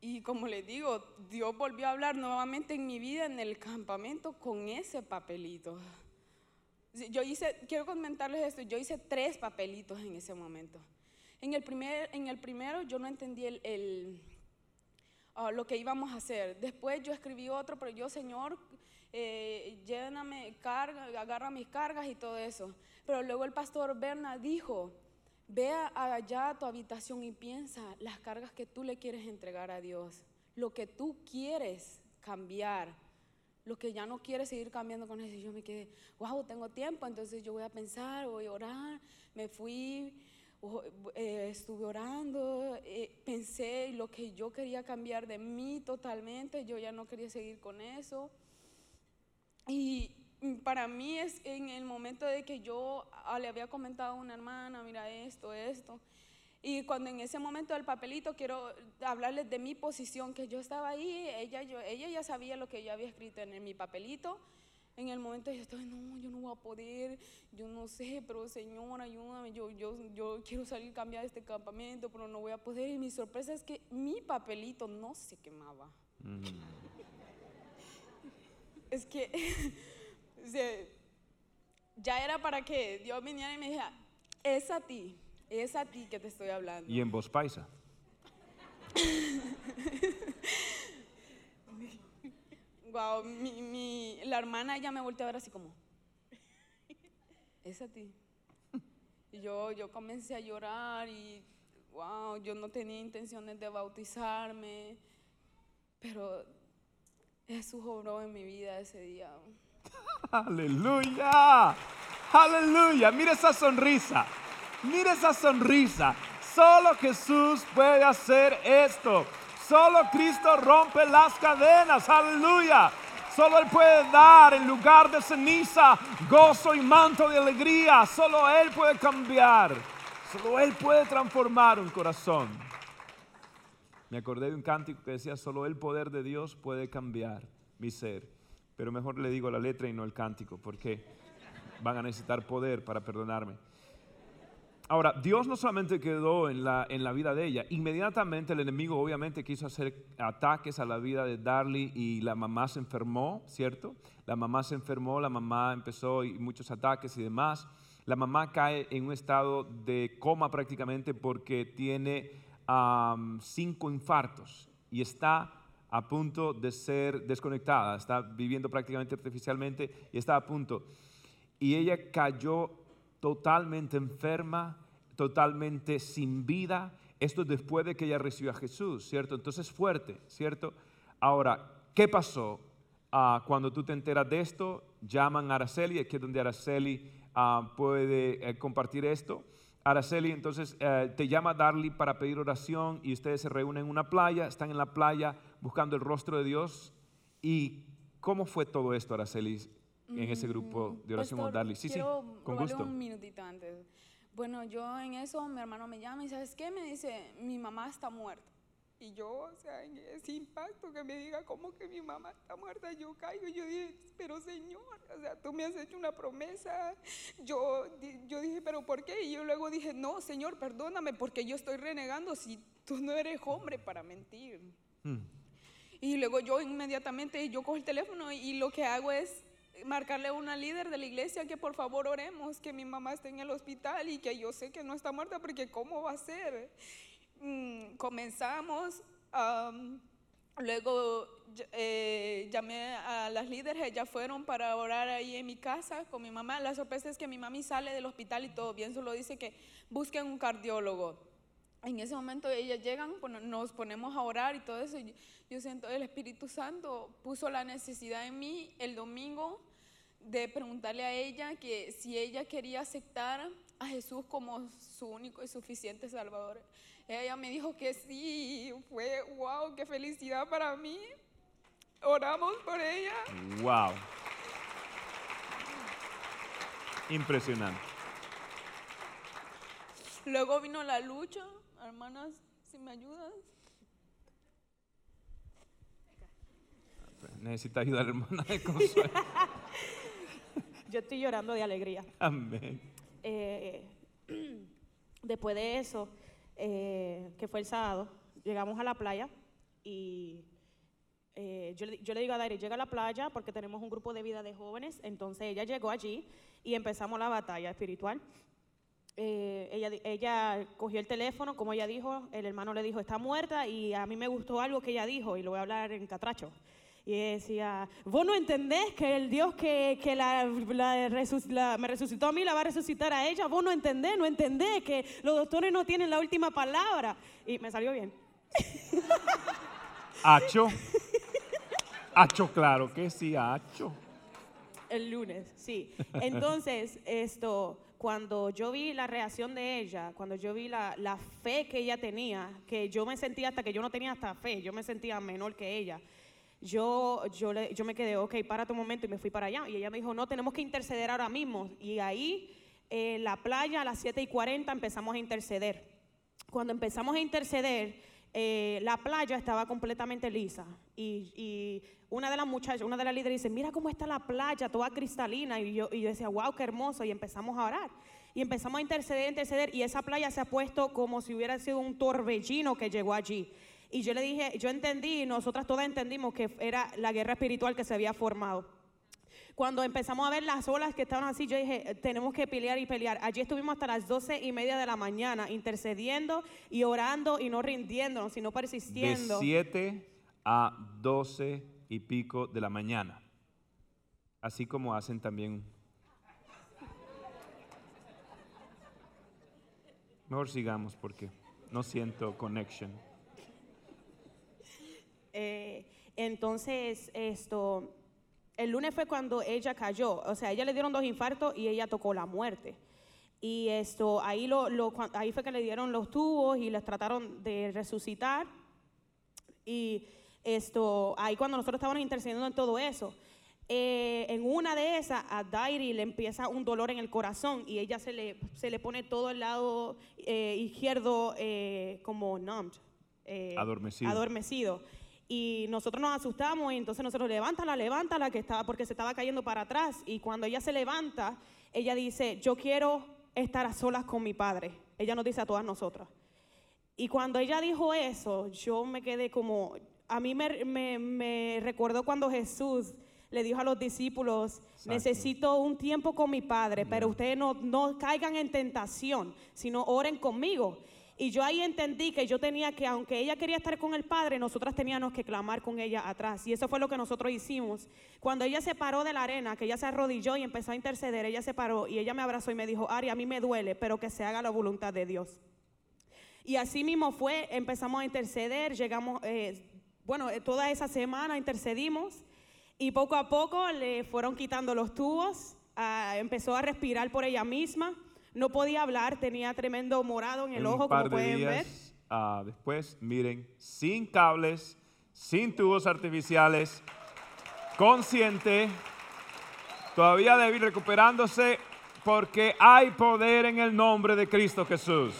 Y como les digo, Dios volvió a hablar nuevamente en mi vida en el campamento con ese papelito. Yo hice, quiero comentarles esto, yo hice tres papelitos en ese momento. En el, primer, en el primero yo no entendí el, el, ah, lo que íbamos a hacer. Después yo escribí otro, pero yo, Señor, eh, lléname, carga, agarra mis cargas y todo eso. Pero luego el pastor Berna dijo, ve allá a tu habitación y piensa las cargas que tú le quieres entregar a Dios, lo que tú quieres cambiar, lo que ya no quieres seguir cambiando con eso. Yo me quedé, wow, tengo tiempo, entonces yo voy a pensar, voy a orar. Me fui, eh, estuve orando, eh, pensé lo que yo quería cambiar de mí totalmente, yo ya no quería seguir con eso. Y para mí es en el momento de que yo ah, le había comentado a una hermana, mira esto, esto. Y cuando en ese momento del papelito quiero hablarles de mi posición, que yo estaba ahí, ella, yo, ella ya sabía lo que yo había escrito en, mi papelito. En el momento yo estaba, no, yo no voy a poder, yo no sé, pero Señor, ayúdame, yo, yo, yo quiero salir cambiar este campamento, pero no voy a poder. Y mi sorpresa es que mi papelito no se quemaba. Es que <laughs> ya era para que Dios viniera y me dijera, es a ti, es a ti que te estoy hablando. Y en voz paisa. <laughs> Wow, mi, mi- la hermana ya me volteó a ver así como, es a ti. Y yo, yo comencé a llorar y, wow, yo no tenía intenciones de bautizarme, pero Jesús obró en mi vida ese día. <laughs> Aleluya. Aleluya. Mira esa sonrisa. Mira esa sonrisa. Solo Jesús puede hacer esto. Solo Cristo rompe las cadenas. Aleluya. Solo Él puede dar en lugar de ceniza gozo y manto de alegría. Solo Él puede cambiar. Solo Él puede transformar un corazón. Me acordé de un cántico que decía, solo el poder de Dios puede cambiar mi ser. Pero mejor le digo la letra y no el cántico, porque van a necesitar poder para perdonarme. Ahora, Dios no solamente quedó en la, en la vida de ella, inmediatamente el enemigo obviamente quiso hacer ataques a la vida de Darly y la mamá se enfermó, ¿cierto? La mamá se enfermó, la mamá empezó y muchos ataques y demás. La mamá cae en un estado de coma prácticamente porque tiene am, cinco infartos y está a punto de ser desconectada, está viviendo prácticamente artificialmente y está a punto. Y ella cayó totalmente enferma, totalmente sin vida. Esto después de que ella recibió a Jesús, ¿cierto? Entonces fuerte, ¿cierto? Ahora, ¿qué pasó? Ah, cuando tú te enteras de esto, llaman a Araceli, aquí es donde Araceli ah, puede eh, compartir esto. Araceli, entonces eh, te llama Darly para pedir oración y ustedes se reúnen en una playa, están en la playa buscando el rostro de Dios. ¿Y cómo fue todo esto, Araceli, en ese grupo de oración con Pastor, Darly? Sí, sí, con gusto. un minutito antes. Bueno, yo en eso, mi hermano me llama y ¿sabes qué? Me dice, mi mamá está muerta. Y yo, o sea, en ese impacto que me diga cómo que mi mamá está muerta, yo caigo y yo dije, pero Señor, o sea, tú me has hecho una promesa. Yo, yo dije, pero ¿por qué? Y yo luego dije, no, Señor, perdóname porque yo estoy renegando si tú no eres hombre para mentir. Mm. Y luego yo inmediatamente, yo cojo el teléfono y lo que hago es marcarle a una líder de la iglesia que por favor oremos, que mi mamá esté en el hospital y que yo sé que no está muerta porque ¿cómo va a ser? Mm, comenzamos, am, luego eh, llamé a las líderes, ellas fueron para orar ahí en mi casa con mi mamá. La sorpresa es que mi mami sale del hospital y todo bien, solo dice que busquen un cardiólogo. En ese momento ellas llegan, nos ponemos a orar y todo eso. Yo siento el Espíritu Santo puso la necesidad en mí el domingo de preguntarle a ella que si ella quería aceptar a Jesús como su único y suficiente Salvador. Ella me dijo que sí, fue wow, qué felicidad para mí. Oramos por ella. Wow. Impresionante. Luego vino la lucha, hermanas, si me ayudas. Necesita ayuda la hermana de Consuelo. <laughs> Yo estoy llorando de alegría. Amén. Eh, <clears throat> después de eso, eh, que fue el sábado, llegamos a la playa y eh, yo, le- digo a Dairi, llega a la playa porque tenemos un grupo de vida de jóvenes, entonces ella llegó allí y empezamos la batalla espiritual. Eh, ella, ella cogió el teléfono, como ella dijo, el hermano le dijo, está muerta y a mí me gustó algo que ella dijo y lo voy a hablar en catracho. Y decía, vos no entendés que el Dios que, que la, la resuc- la- me resucitó a mí la va a resucitar a ella, vos no entendés, no entendés que los doctores no tienen la última palabra. Y me salió bien. <laughs> Hacho. Hacho, claro que sí, Hacho. El lunes, sí. Entonces, <laughs> esto, cuando yo vi la reacción de ella, cuando yo vi la, la fe que ella tenía, que yo me sentía hasta que yo no tenía hasta fe, yo me sentía menor que ella. Yo, yo, le- yo me quedé, ok, para tu momento y me fui para allá. Y ella me dijo, no, tenemos que interceder ahora mismo. Y ahí, en la playa, a las 7 y 40, empezamos a interceder. Cuando empezamos a interceder, eh, la playa estaba completamente lisa. Y, y una de las muchachas, una de las líderes dice, mira cómo está la playa, toda cristalina. Y yo, y yo decía, wow, qué hermoso. Y empezamos a orar. Y empezamos a interceder, interceder. Y esa playa se ha puesto como si hubiera sido un torbellino que llegó allí. Y yo le dije, yo entendí, nosotras todas entendimos que era la guerra espiritual que se había formado. Cuando empezamos a ver las olas que estaban así, yo dije, tenemos que pelear y pelear. Allí estuvimos hasta las doce y media de la mañana, intercediendo y orando y no rindiéndonos, sino De persistiendo. 7 a 12 y pico de la mañana. Así como hacen también. Mejor sigamos porque no siento connection. Eh, entonces, esto, el lunes fue cuando ella cayó, o sea, ella le dieron dos infartos y ella tocó la muerte. Y esto, ahí, lo, lo- ahí fue que le dieron los tubos y les trataron de resucitar. Y esto, ahí cuando nosotros estábamos intercediendo en todo eso, eh, en una de esas a Dairi le empieza un dolor en el corazón y ella se le, se le pone todo el lado eh, izquierdo eh, como numbed. eh, Adormecido. adormecido. Y nosotros nos asustamos y entonces nosotros levántala, levántala, que estaba, porque se estaba cayendo para atrás. Y cuando ella se levanta, ella dice, yo quiero estar a solas con mi padre. Ella nos dice a todas nosotras. Y cuando ella dijo eso, yo me quedé como, a mí me, me, me recordó cuando Jesús le dijo a los discípulos, Exacto. necesito un tiempo con mi padre, pero ustedes no, no caigan en tentación, sino oren conmigo. Y yo ahí entendí que yo tenía que, aunque ella quería estar con el Padre, nosotras teníamos que clamar con ella atrás. Y eso fue lo que nosotros hicimos. Cuando ella se paró de la arena, que ella se arrodilló y empezó a interceder, ella se paró y ella me abrazó y me dijo, Ari, a mí me duele, pero que se haga la voluntad de Dios. Y así mismo fue, empezamos a interceder, llegamos, eh, bueno, eh, toda esa semana intercedimos y poco a poco le fueron quitando los tubos, ah, empezó a respirar por ella misma, no podía hablar, tenía tremendo morado en el ojo, par como de pueden ver. ah, después, miren, sin cables, sin tubos artificiales, consciente, todavía débil, recuperándose, porque hay poder en el nombre de Cristo Jesús.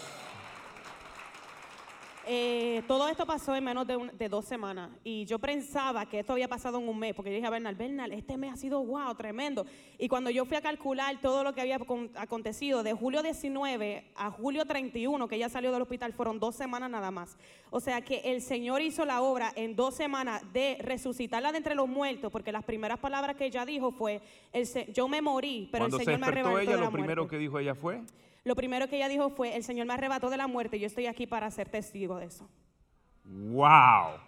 Eh, todo esto pasó en menos de, un- de dos semanas y yo pensaba que esto había pasado en un mes porque yo dije a Bernal, Bernal, este mes ha sido wow, tremendo. Y cuando yo fui a calcular todo lo que había acon- acontecido de julio 19 a julio 31 que ella salió del hospital fueron dos semanas nada más. O sea que el Señor hizo la obra en dos semanas de resucitarla de entre los muertos porque las primeras palabras que ella dijo fue, el yo me morí, pero Cuando el se Señor me arrebató ella, de la lo primero que dijo ella fue, Lo primero que ella dijo fue, el Señor me arrebató de la muerte y yo estoy aquí para ser testigo de eso. wow.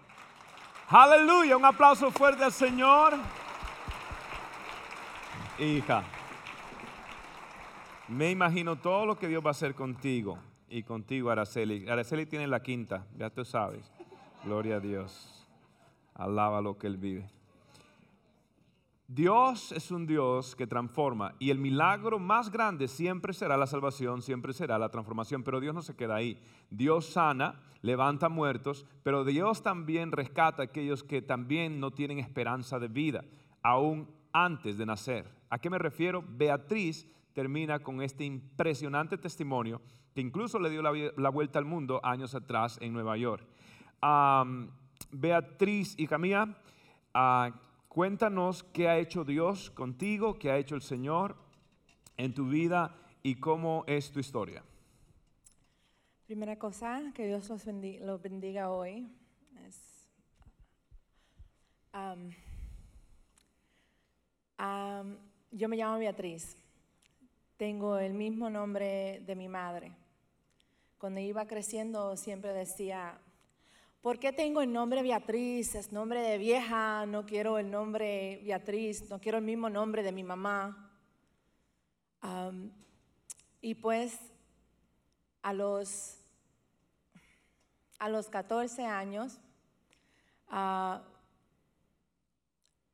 Aleluya, un aplauso fuerte al Señor. Hija, me imagino todo lo que Dios va a hacer contigo y contigo, Araceli. Araceli tiene la quinta, ya tú sabes. Gloria a Dios. Alaba lo que Él vive. Dios es un Dios que transforma y el milagro más grande siempre será la salvación, siempre será la transformación, pero Dios no se queda ahí. Dios sana, levanta muertos, pero Dios también rescata a aquellos que también no tienen esperanza de vida, aún antes de nacer. ¿A qué me refiero? Beatriz termina con este impresionante testimonio que incluso le dio la, vuelta al mundo años atrás en Nueva York. Beatriz, hija mía, ah, cuéntanos qué ha hecho Dios contigo, qué ha hecho el Señor en tu vida y cómo es tu historia. Primera cosa, que Dios los bendi- los bendiga, hoy. es, yo me llamo Beatriz. Tengo el mismo nombre de mi madre. Cuando iba creciendo siempre decía, ¿por qué tengo el nombre Beatriz? Es nombre de vieja, no quiero el nombre Beatriz, no quiero el mismo nombre de mi mamá. Am, y pues a los, a los 14 años ah,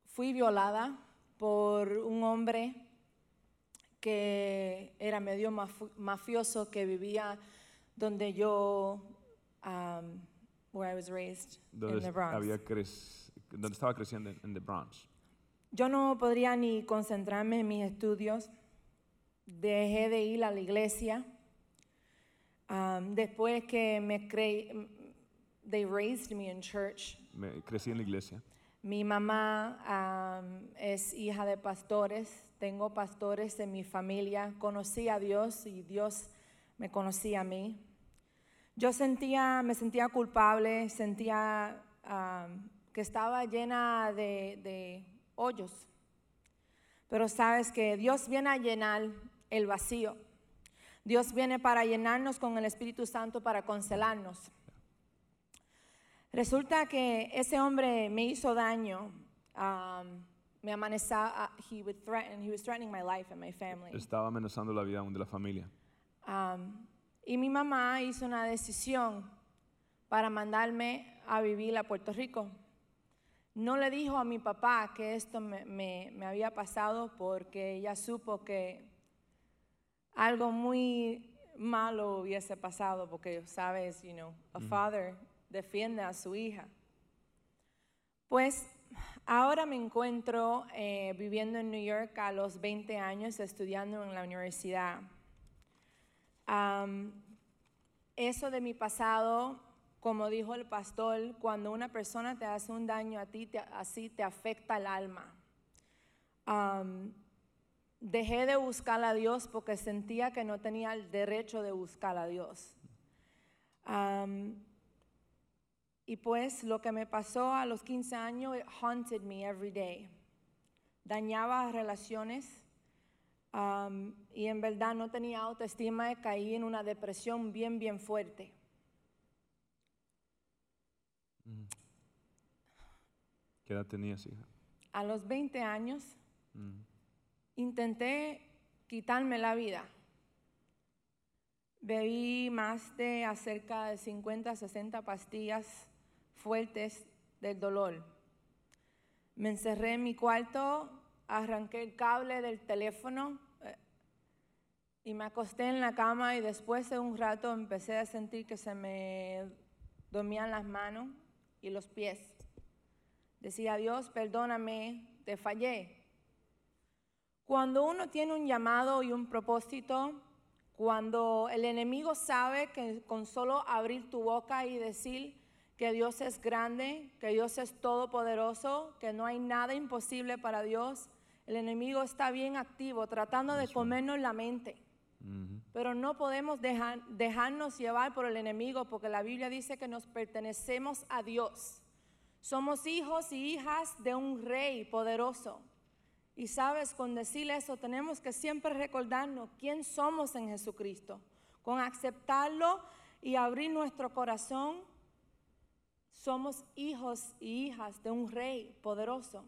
fui violada por un hombre que era medio mafioso que vivía donde yo, where I was raised, in Donde, the Bronx. había crec- donde estaba creciendo en, en the Bronx. Yo no podría ni concentrarme en mis estudios. Dejé de ir a la iglesia. Um, después que me creí, they raised me in church. Me- crecí en la iglesia. Mi mamá um, es hija de pastores. Tengo pastores en mi familia. Conocí a Dios y Dios me conocía a mí. Yo sentía, me sentía culpable, sentía um, que estaba llena de, de hoyos. Pero sabes que Dios viene a llenar el vacío. Dios viene para llenarnos con el Espíritu Santo para consolarnos. Resulta que ese hombre me hizo daño. um, me amenazaba. he would threaten. He was threatening my life and my family. Estaba amenazando la vida aún de la familia. Um, y mi mamá hizo una decisión para mandarme a vivir a Puerto Rico. No le dijo a mi papá que esto me, me- me había pasado porque ella supo que algo muy malo hubiese pasado porque, sabes, you know, a father defiende a su hija. Pues ahora me encuentro eh, viviendo en New York a los 20 años, estudiando en la universidad. Eso de mi pasado, como dijo el pastor, cuando una persona te hace un daño a ti, así te afecta el alma. Dejé de buscar a Dios porque sentía que no tenía el derecho de buscar a Dios. Y pues lo que me pasó a los 15 años, haunted me every day. Dañaba relaciones, Um, y en verdad no tenía autoestima y caí en una depresión bien, bien fuerte. ¿Qué edad tenías, hija? A los 20 años Mm. intenté quitarme la vida. Bebí más de acerca de 50, 60 pastillas fuertes del dolor. Me encerré en mi cuarto, arranqué el cable del teléfono Y me acosté en la cama y después de un rato empecé a sentir que se me dormían las manos y los pies. Decía, Dios, perdóname, te fallé. Cuando uno tiene un llamado y un propósito, cuando el enemigo sabe que con solo abrir tu boca y decir que Dios es grande, que Dios es todopoderoso, que no hay nada imposible para Dios, el enemigo está bien activo tratando de comernos la mente. Pero no podemos dejar, dejarnos llevar por el enemigo porque la Biblia dice que nos pertenecemos a Dios. Somos hijos y hijas de un rey poderoso. Y sabes, con decirle eso tenemos que siempre recordarnos quién somos en Jesucristo. Con aceptarlo y abrir nuestro corazón, somos hijos y hijas de un rey poderoso.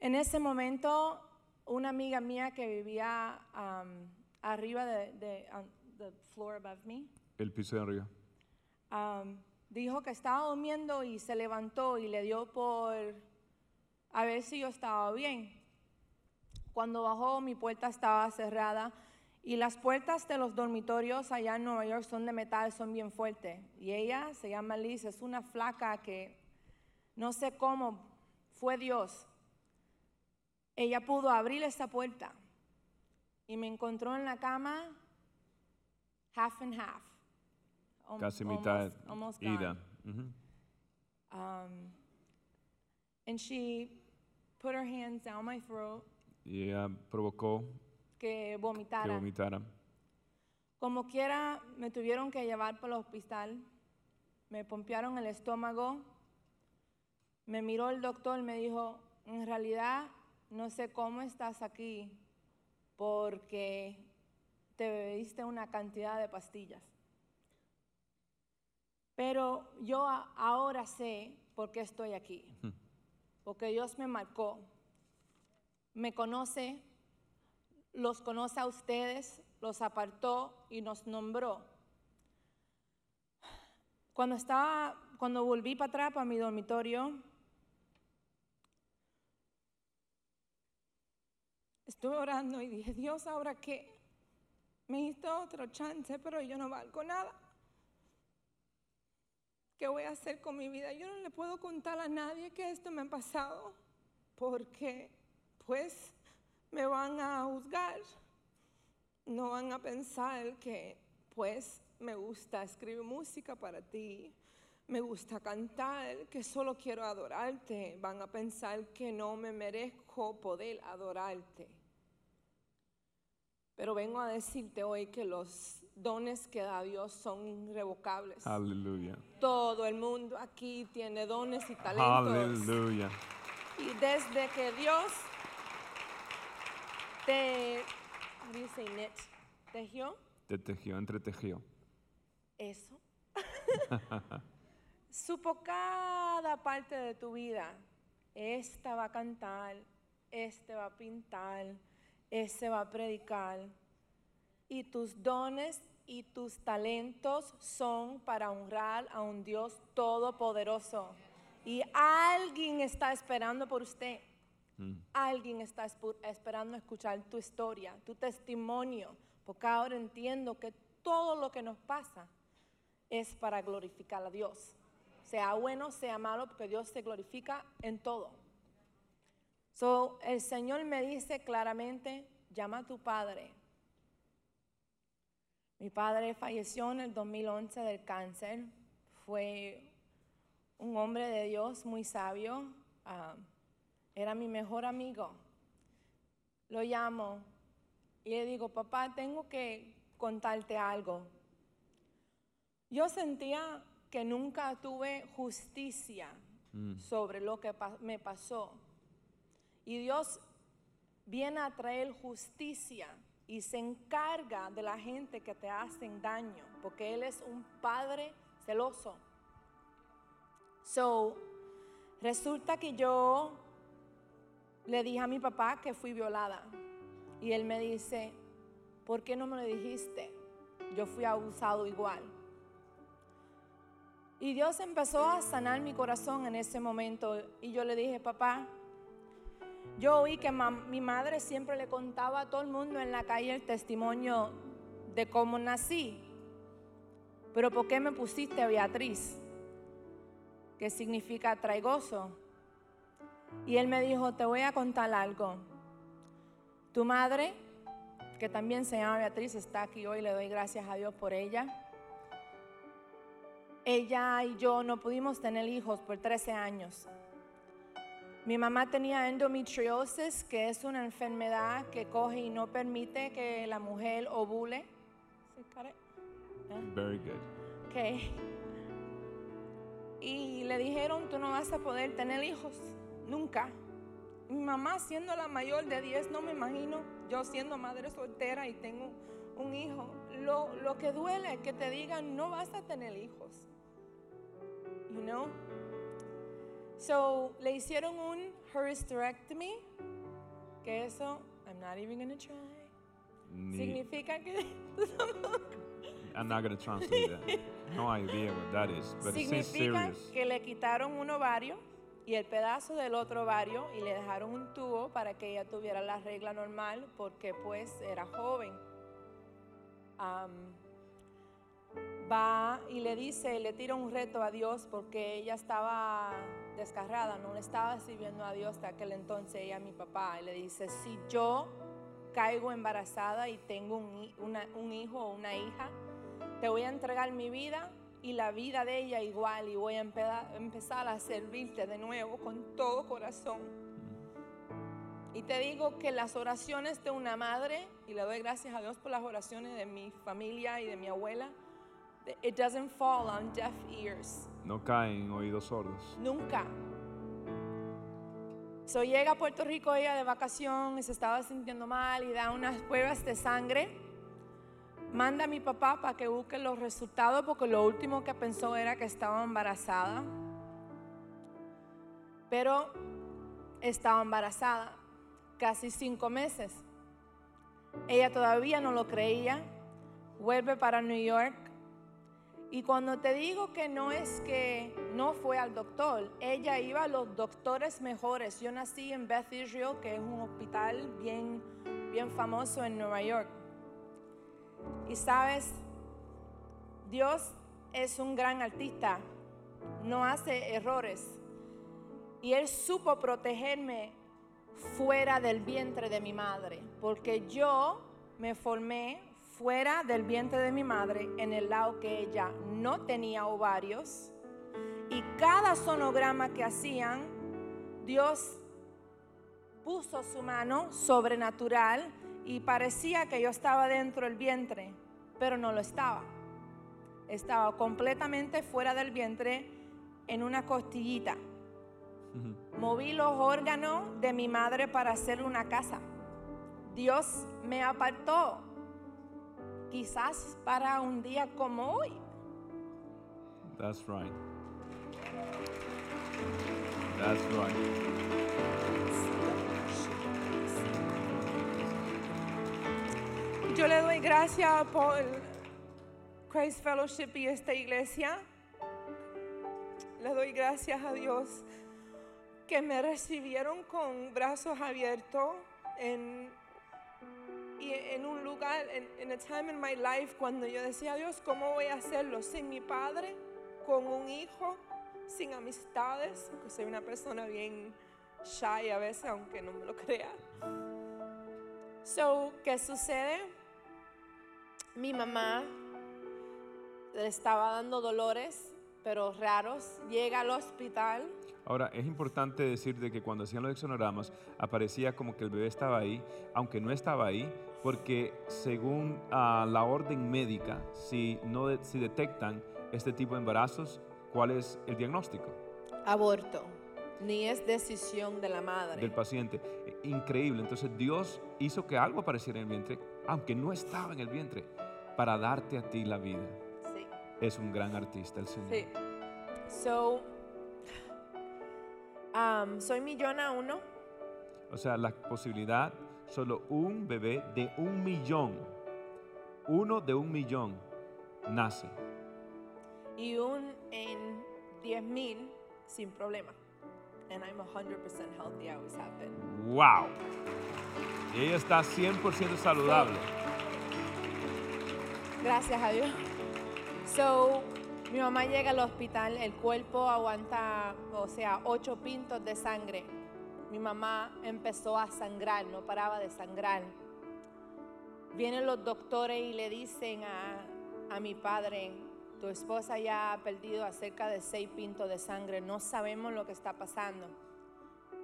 En ese momento, una amiga mía que vivía um, arriba de, de on the floor above me, El piso de arriba. um, dijo que estaba durmiendo y se levantó y le dio por a ver si yo estaba bien. Cuando bajó, mi puerta estaba cerrada y las puertas de los dormitorios allá en Nueva York son de metal, son bien fuertes. Y ella se llama Liz, es una flaca que no sé cómo fue Dios. Ella pudo abrir esa puerta y me encontró en la cama half and half. Al- Casi mitad almost- almost gone. ida. Ujú. Um, and she put her hands down my throat Y ella provocó que que vomitara. vomitara. Como quiera, me tuvieron que llevar para el hospital. Me pompearon el estómago. Me miró el doctor y me dijo, en realidad no sé cómo estás aquí porque te bebiste una cantidad de pastillas. Pero yo ahora sé por qué estoy aquí. Porque Dios me marcó, me conoce, los conoce a ustedes, los apartó y nos nombró. Cuando estaba, cuando volví para atrás para mi dormitorio, estuve orando y dije, Dios, ¿ahora qué? Me diste otro chance, pero yo no valgo nada. ¿Qué voy a hacer con mi vida? Yo no le puedo contar a nadie que esto me ha pasado, porque pues me van a juzgar. No van a pensar que pues me gusta escribir música para ti, me gusta cantar, que solo quiero adorarte. Van a pensar que no me merezco poder adorarte. Pero vengo a decirte hoy que los dones que da Dios son irrevocables. Aleluya. Todo el mundo aquí tiene dones y talentos. Aleluya. Y desde que Dios te, say knit? tejió Te tejió, entretejió. eso, <laughs> supo cada parte de tu vida. Esta va a cantar, este va a pintar, este va a predicar. Y tus dones y tus talentos son para honrar a un Dios todopoderoso. Y alguien está esperando por usted. Alguien está esperando escuchar tu historia, tu testimonio, porque ahora entiendo que todo lo que nos pasa es para glorificar a Dios. Sea bueno, sea malo, porque Dios se glorifica en todo. So, el Señor me dice claramente, llama a tu padre. Mi padre falleció en el 2011 del cáncer. Fue un hombre de Dios muy sabio. ah, era mi mejor amigo. Lo llamo y le digo, papá, tengo que contarte algo. Yo sentía que nunca tuve justicia sobre lo que pa- me pasó. Y Dios viene a traer justicia y se encarga de la gente que te hacen daño, porque Él es un padre celoso. So, resulta que yo le dije a mi papá que fui violada. Y él me dice, ¿por qué no me lo dijiste? Yo fui abusado igual. Y Dios empezó a sanar mi corazón en ese momento. Y yo le dije, papá, Yo oí que mi madre siempre le contaba a todo el mundo en la calle el testimonio de cómo nací. Pero ¿por qué me pusiste Beatriz? Que significa traigoso. Y él me dijo, te voy a contar algo. Tu madre, que también se llama Beatriz, está aquí hoy, le doy gracias a Dios por ella. Ella y yo no pudimos tener hijos por 13 años. Mi mamá tenía endometriosis, que es una enfermedad que coge y no permite que la mujer ovule. ¿Sí, Karen? Very good. Ok. Y le dijeron, tú no vas a poder tener hijos, nunca. Mi mamá siendo la mayor de 10, no me imagino yo siendo madre soltera y tengo un hijo. Lo, lo que duele es que te digan, no vas a tener hijos. You know? So, le hicieron un hysterectomy, que eso, I'm not even gonna try. Ni- Significa que I'm not going to translate that. No idea what that is, but it seems Significa serious. que le quitaron un ovario y el pedazo del otro ovario y le dejaron un tubo para que ella tuviera la regla normal porque pues era joven. Am, va y le dice, le tira un reto a Dios porque ella estaba descarrada, no le estaba sirviendo a Dios hasta aquel entonces ella mi papá y le dice, si yo caigo embarazada y tengo un, una- un hijo o una hija, te voy a entregar mi vida y la vida de ella igual y voy a empeda- empezar a servirte de nuevo con todo corazón. Y te digo que las oraciones de una madre, y le doy gracias a Dios por las oraciones de mi familia y de mi abuela, it doesn't fall on deaf ears. No caen en oídos sordos. Nunca. So llega a Puerto Rico ella de vacación se estaba sintiendo mal y da unas pruebas de sangre. Manda a mi papá para que busque los resultados porque lo último que pensó era que estaba embarazada. Pero estaba embarazada casi cinco meses. Ella todavía no lo creía. Vuelve para New York. Y cuando te digo que no es que no fue al doctor, ella iba a los doctores mejores. Yo nací en Beth Israel, que es un hospital bien, bien famoso en Nueva York. Y sabes, Dios es un gran artista, no hace errores. Y Él supo protegerme fuera del vientre de mi madre, porque yo me formé fuera del vientre de mi madre en el lado que ella no tenía ovarios. Y cada sonograma que hacían, Dios puso su mano sobrenatural y parecía que yo estaba dentro del vientre, pero no lo estaba. Estaba completamente fuera del vientre en una costillita. Moví los órganos de mi madre para hacer una casa. Dios me apartó, quizás para un día como hoy. That's right. That's right. Yo le doy gracias por Christ Fellowship y esta iglesia. Le doy gracias a Dios que me recibieron con brazos abiertos en, y en un lugar, en, en a time in my life, cuando yo decía, Dios, ¿cómo voy a hacerlo sin mi padre, con un hijo, sin amistades? Porque soy una persona bien shy a veces, aunque no me lo <laughs> crea. So, ¿qué sucede? Mi mamá le estaba dando dolores, pero raros. Llega al hospital. Ahora, es importante decir de que cuando hacían los exonogramas aparecía como que el bebé estaba ahí, aunque no estaba ahí, porque según ah, la orden médica, si, no de- si detectan este tipo de embarazos, ¿cuál es el diagnóstico Aborto. Ni es decisión de la madre. del paciente? Eh, Increíble. Entonces Dios hizo que algo apareciera en el vientre, aunque no estaba en el vientre, para darte a ti la vida. Es un gran artista el Señor. Sí. So, um, soy millona uno. O sea, la posibilidad, solo un bebé de un millón, uno de un millón, nace. y un en 10 mil sin problema. and I'm 100% healthy. I always have been. Wow. Y ella está 100% saludable. Gracias a Dios. So, mi mamá llega al hospital, el cuerpo aguanta, o sea, ocho pintos de sangre. Mi mamá empezó a sangrar, no paraba de sangrar. Vienen los doctores y le dicen a, a mi padre, tu esposa ya ha perdido cerca de seis pintos de sangre, no sabemos lo que está pasando.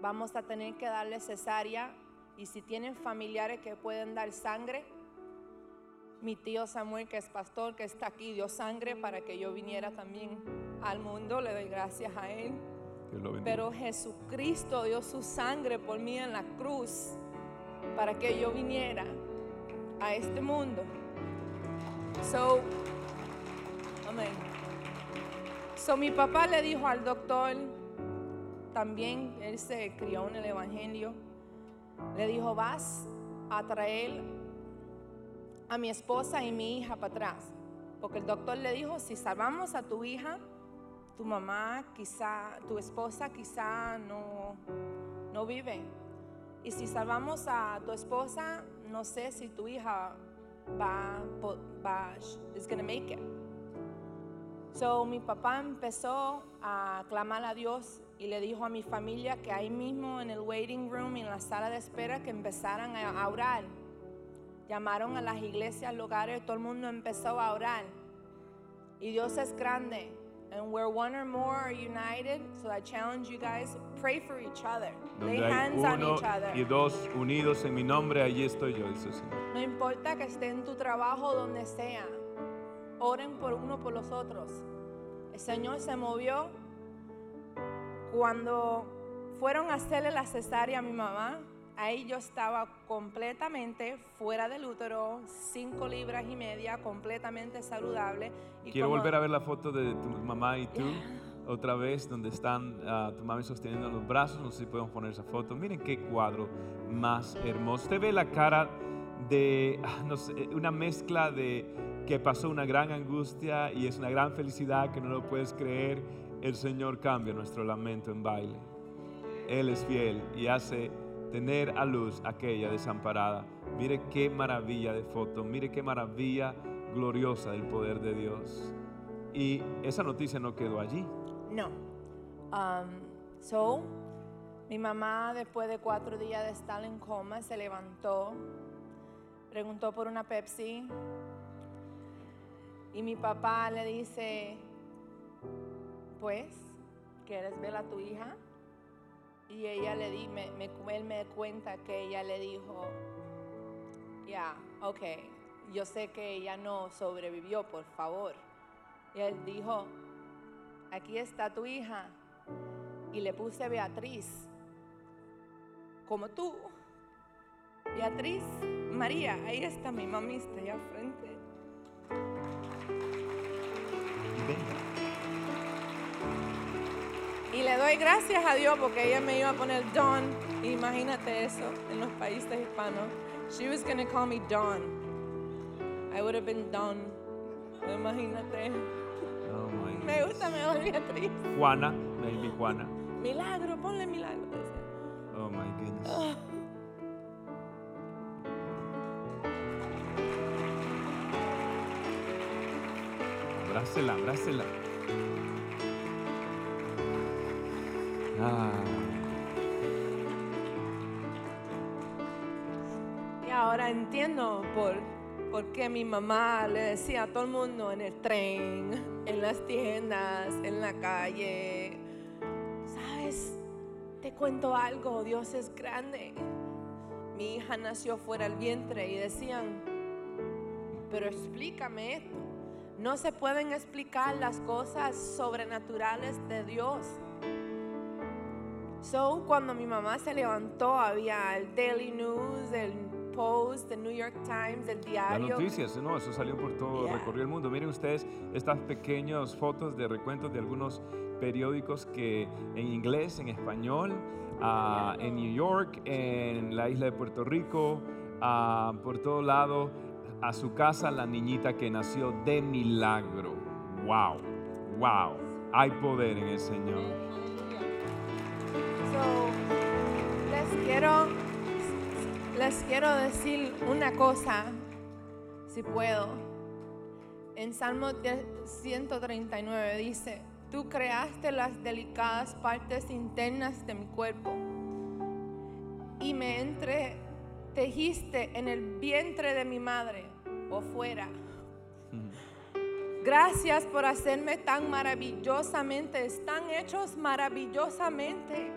Vamos a tener que darle cesárea y si tienen familiares que pueden dar sangre, mi tío Samuel, que es pastor, que está aquí, dio sangre para que yo viniera también al mundo. Le doy gracias a él. Pero Jesucristo dio su sangre por mí en la cruz para que yo viniera a este mundo. So, amén. So, mi papá le dijo al doctor, también él se crió en el Evangelio, le dijo, vas a traer a mi esposa y mi hija para atrás. Porque el doctor le dijo, si salvamos a tu hija, tu mamá quizá, tu esposa quizá no, no vive. Y si salvamos a tu esposa, no sé si tu hija va, va is gonna make it. So mi papá empezó a clamar a Dios y le dijo a mi familia que ahí mismo en el waiting room, en la sala de espera, que empezaran a orar. Llamaron a las iglesias, lugares, todo el mundo empezó a orar. Y Dios es grande. And where one or more are united, so I challenge you guys, pray for each other. Lay Donde hay hands on uno each other. y dos unidos en mi nombre, allí estoy yo, dice el Señor. No importa que esté en tu trabajo, donde sea. Oren por uno por los otros. El Señor se movió cuando fueron a hacerle la cesárea a mi mamá. Ahí yo estaba completamente fuera del útero, cinco libras y media, completamente saludable. Y Quiero como- volver a ver la foto de tu mamá y tú <laughs> otra vez, donde están ah, tu mami sosteniendo los brazos. No sé si podemos poner esa foto. Miren qué cuadro más hermoso. Usted ve la cara de, ah, no sé, una mezcla de que pasó una gran angustia y es una gran felicidad que no lo puedes creer. El Señor cambia nuestro lamento en baile. Él es fiel y hace tener a luz aquella desamparada. Mire qué maravilla de foto, mire qué maravilla gloriosa del poder de Dios. Y esa noticia no quedó allí. No. Um, so, mi mamá después de cuatro días de estar en coma se levantó, preguntó por una Pepsi y mi papá le dice, pues, ¿quieres ver a tu hija? Y ella le di, me, me- él me cuenta que ella le dijo, ya, ok, yo sé que ella no sobrevivió, por favor. Y él dijo, aquí está tu hija. Y le puse Beatriz, como tú. Beatriz, María, ahí está mi mami, está allá al frente. Y le doy gracias a Dios porque ella me iba a poner Dawn. Imagínate eso en los países hispanos. She was gonna call me Dawn. I would have been Dawn. Imagínate. Oh my Me gusta mejor Beatriz. Juana, maybe Juana. Milagro, ponle milagro. Oh my goodness. Abrácela, abrácela. Y ahora entiendo por, por qué mi mamá le decía a todo el mundo en el tren, en las tiendas, en la calle. ¿Sabes? Te cuento algo, Dios es grande. Mi hija nació fuera del vientre y decían, pero explícame esto. No se pueden explicar las cosas sobrenaturales de Dios. So, cuando mi mamá se levantó, había el Daily News, el Post, el New York Times, el las diario. noticias, no, eso salió por todo, Yeah. recorrió el mundo. Miren ustedes estas pequeñas fotos de recuentos de algunos periódicos que en inglés, en español, ah, en New York, en la isla de Puerto Rico, ah, por todo lado, a su casa la niñita que nació de milagro. Wow, wow, hay poder en el Señor. Les quiero, les quiero decir una cosa, si puedo. En Salmo 139 dice, tú creaste las delicadas partes internas de mi cuerpo y me entretejiste en el vientre de mi madre o fuera. Gracias por hacerme tan maravillosamente. Están hechos maravillosamente.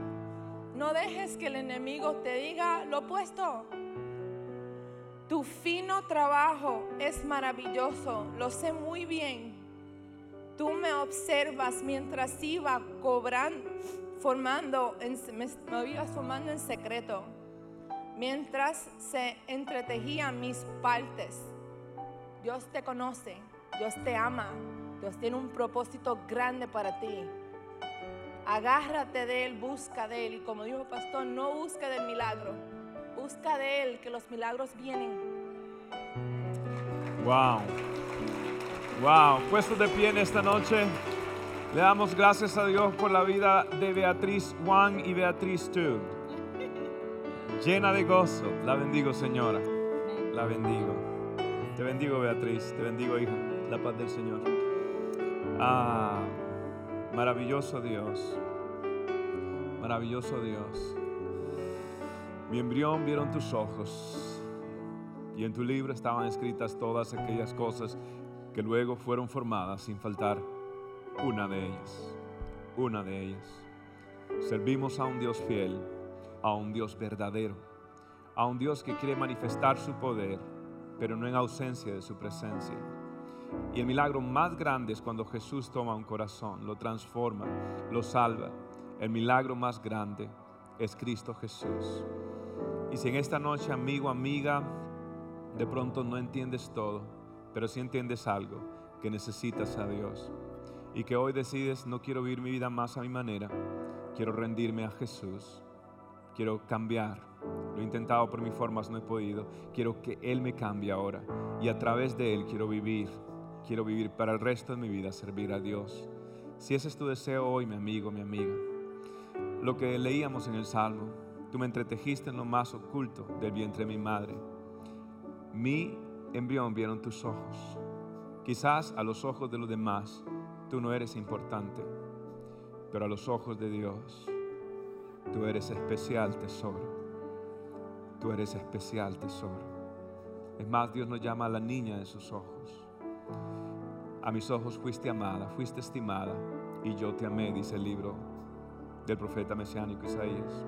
No dejes que el enemigo te diga lo opuesto. Tu fino trabajo es maravilloso. Lo sé muy bien. Tú me observas mientras iba cobrando, formando, en, me, me formando en secreto. Mientras se entretejían mis partes. Dios te conoce. Dios te ama. Dios tiene un propósito grande para ti. Agárrate de Él, busca de Él. Y como dijo el pastor, no busca del milagro. Busca de Él, que los milagros vienen. Wow. Wow. Puesto de pie en esta noche, le damos gracias a Dios por la vida de Beatriz Juan y Beatriz Tu. Llena de gozo. La bendigo, señora. La bendigo. Te bendigo, Beatriz. Te bendigo, hija. La paz del Señor. Ah, maravilloso Dios. Maravilloso Dios. Mi embrión vieron tus ojos y en tu libro estaban escritas todas aquellas cosas que luego fueron formadas sin faltar una de ellas. Una de ellas. Servimos a un Dios fiel, a un Dios verdadero, a un Dios que quiere manifestar su poder, pero no en ausencia de su presencia. Y el milagro más grande es cuando Jesús toma un corazón, lo transforma, lo salva. El milagro más grande es Cristo Jesús. Y si en esta noche, amigo, amiga, de pronto no entiendes todo, pero si entiendes algo, que necesitas a Dios. Y que hoy decides, no quiero vivir mi vida más a mi manera, quiero rendirme a Jesús, quiero cambiar. Lo he intentado por mis formas, no he podido. Quiero que Él me cambie ahora. Y a través de Él quiero vivir. Quiero vivir para el resto de mi vida, servir a Dios. Si ese es tu deseo hoy, mi amigo, mi amiga. Lo que leíamos en el Salmo, tú me entretejiste en lo más oculto del vientre de mi madre. Mi embrión vieron tus ojos. Quizás a los ojos de los demás tú no eres importante, pero a los ojos de Dios tú eres especial tesoro. Tú eres especial tesoro. Es más, Dios nos llama a la niña de sus ojos. A mis ojos fuiste amada, fuiste estimada y yo te amé, dice el libro del profeta mesiánico Isaías.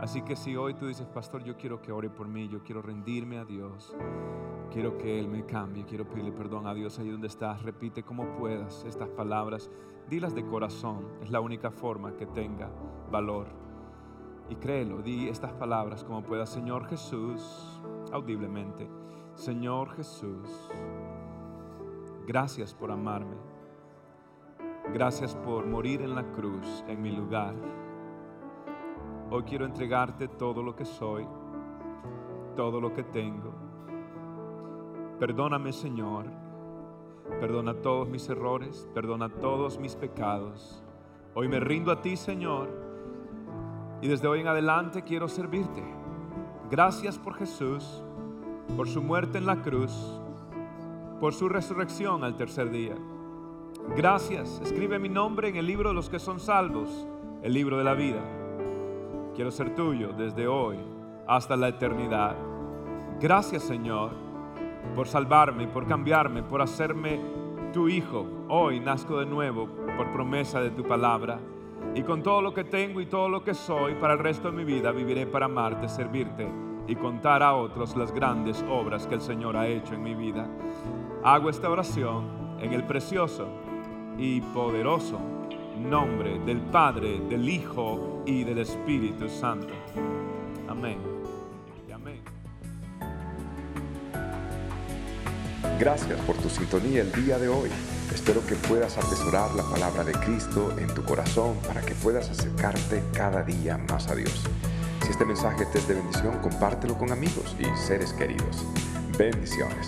Así que si hoy tú dices, pastor, yo quiero que ore por mí, yo quiero rendirme a Dios, quiero que Él me cambie, quiero pedirle perdón a Dios ahí donde estás, repite como puedas estas palabras, dilas de corazón, es la única forma que tenga valor. Y créelo, di estas palabras como puedas, Señor Jesús, audiblemente, Señor Jesús, gracias por amarme, gracias por morir en la cruz en mi lugar. Hoy quiero entregarte todo lo que soy, todo lo que tengo. Perdóname, Señor. Perdona todos mis errores, perdona todos mis pecados. Hoy me rindo a ti, Señor. Y desde hoy en adelante quiero servirte. Gracias por Jesús, por su muerte en la cruz, por su resurrección al tercer día. Gracias. Escribe mi nombre en el libro de los que son salvos, el libro de la vida. Quiero ser tuyo desde hoy hasta la eternidad. Gracias Señor por salvarme, por cambiarme, por hacerme tu hijo. Hoy nazco de nuevo por promesa de tu palabra. Y con todo lo que tengo y todo lo que soy, para el resto de mi vida viviré para amarte, servirte y contar a otros las grandes obras que el Señor ha hecho en mi vida. Hago esta oración en el precioso y poderoso nombre del Padre, del Hijo y del Espíritu Santo. Amén. Y amén. Gracias por tu sintonía el día de hoy. Espero que puedas atesorar la palabra de Cristo en tu corazón para que puedas acercarte cada día más a Dios. Si este mensaje te es de bendición, compártelo con amigos y seres queridos. Bendiciones.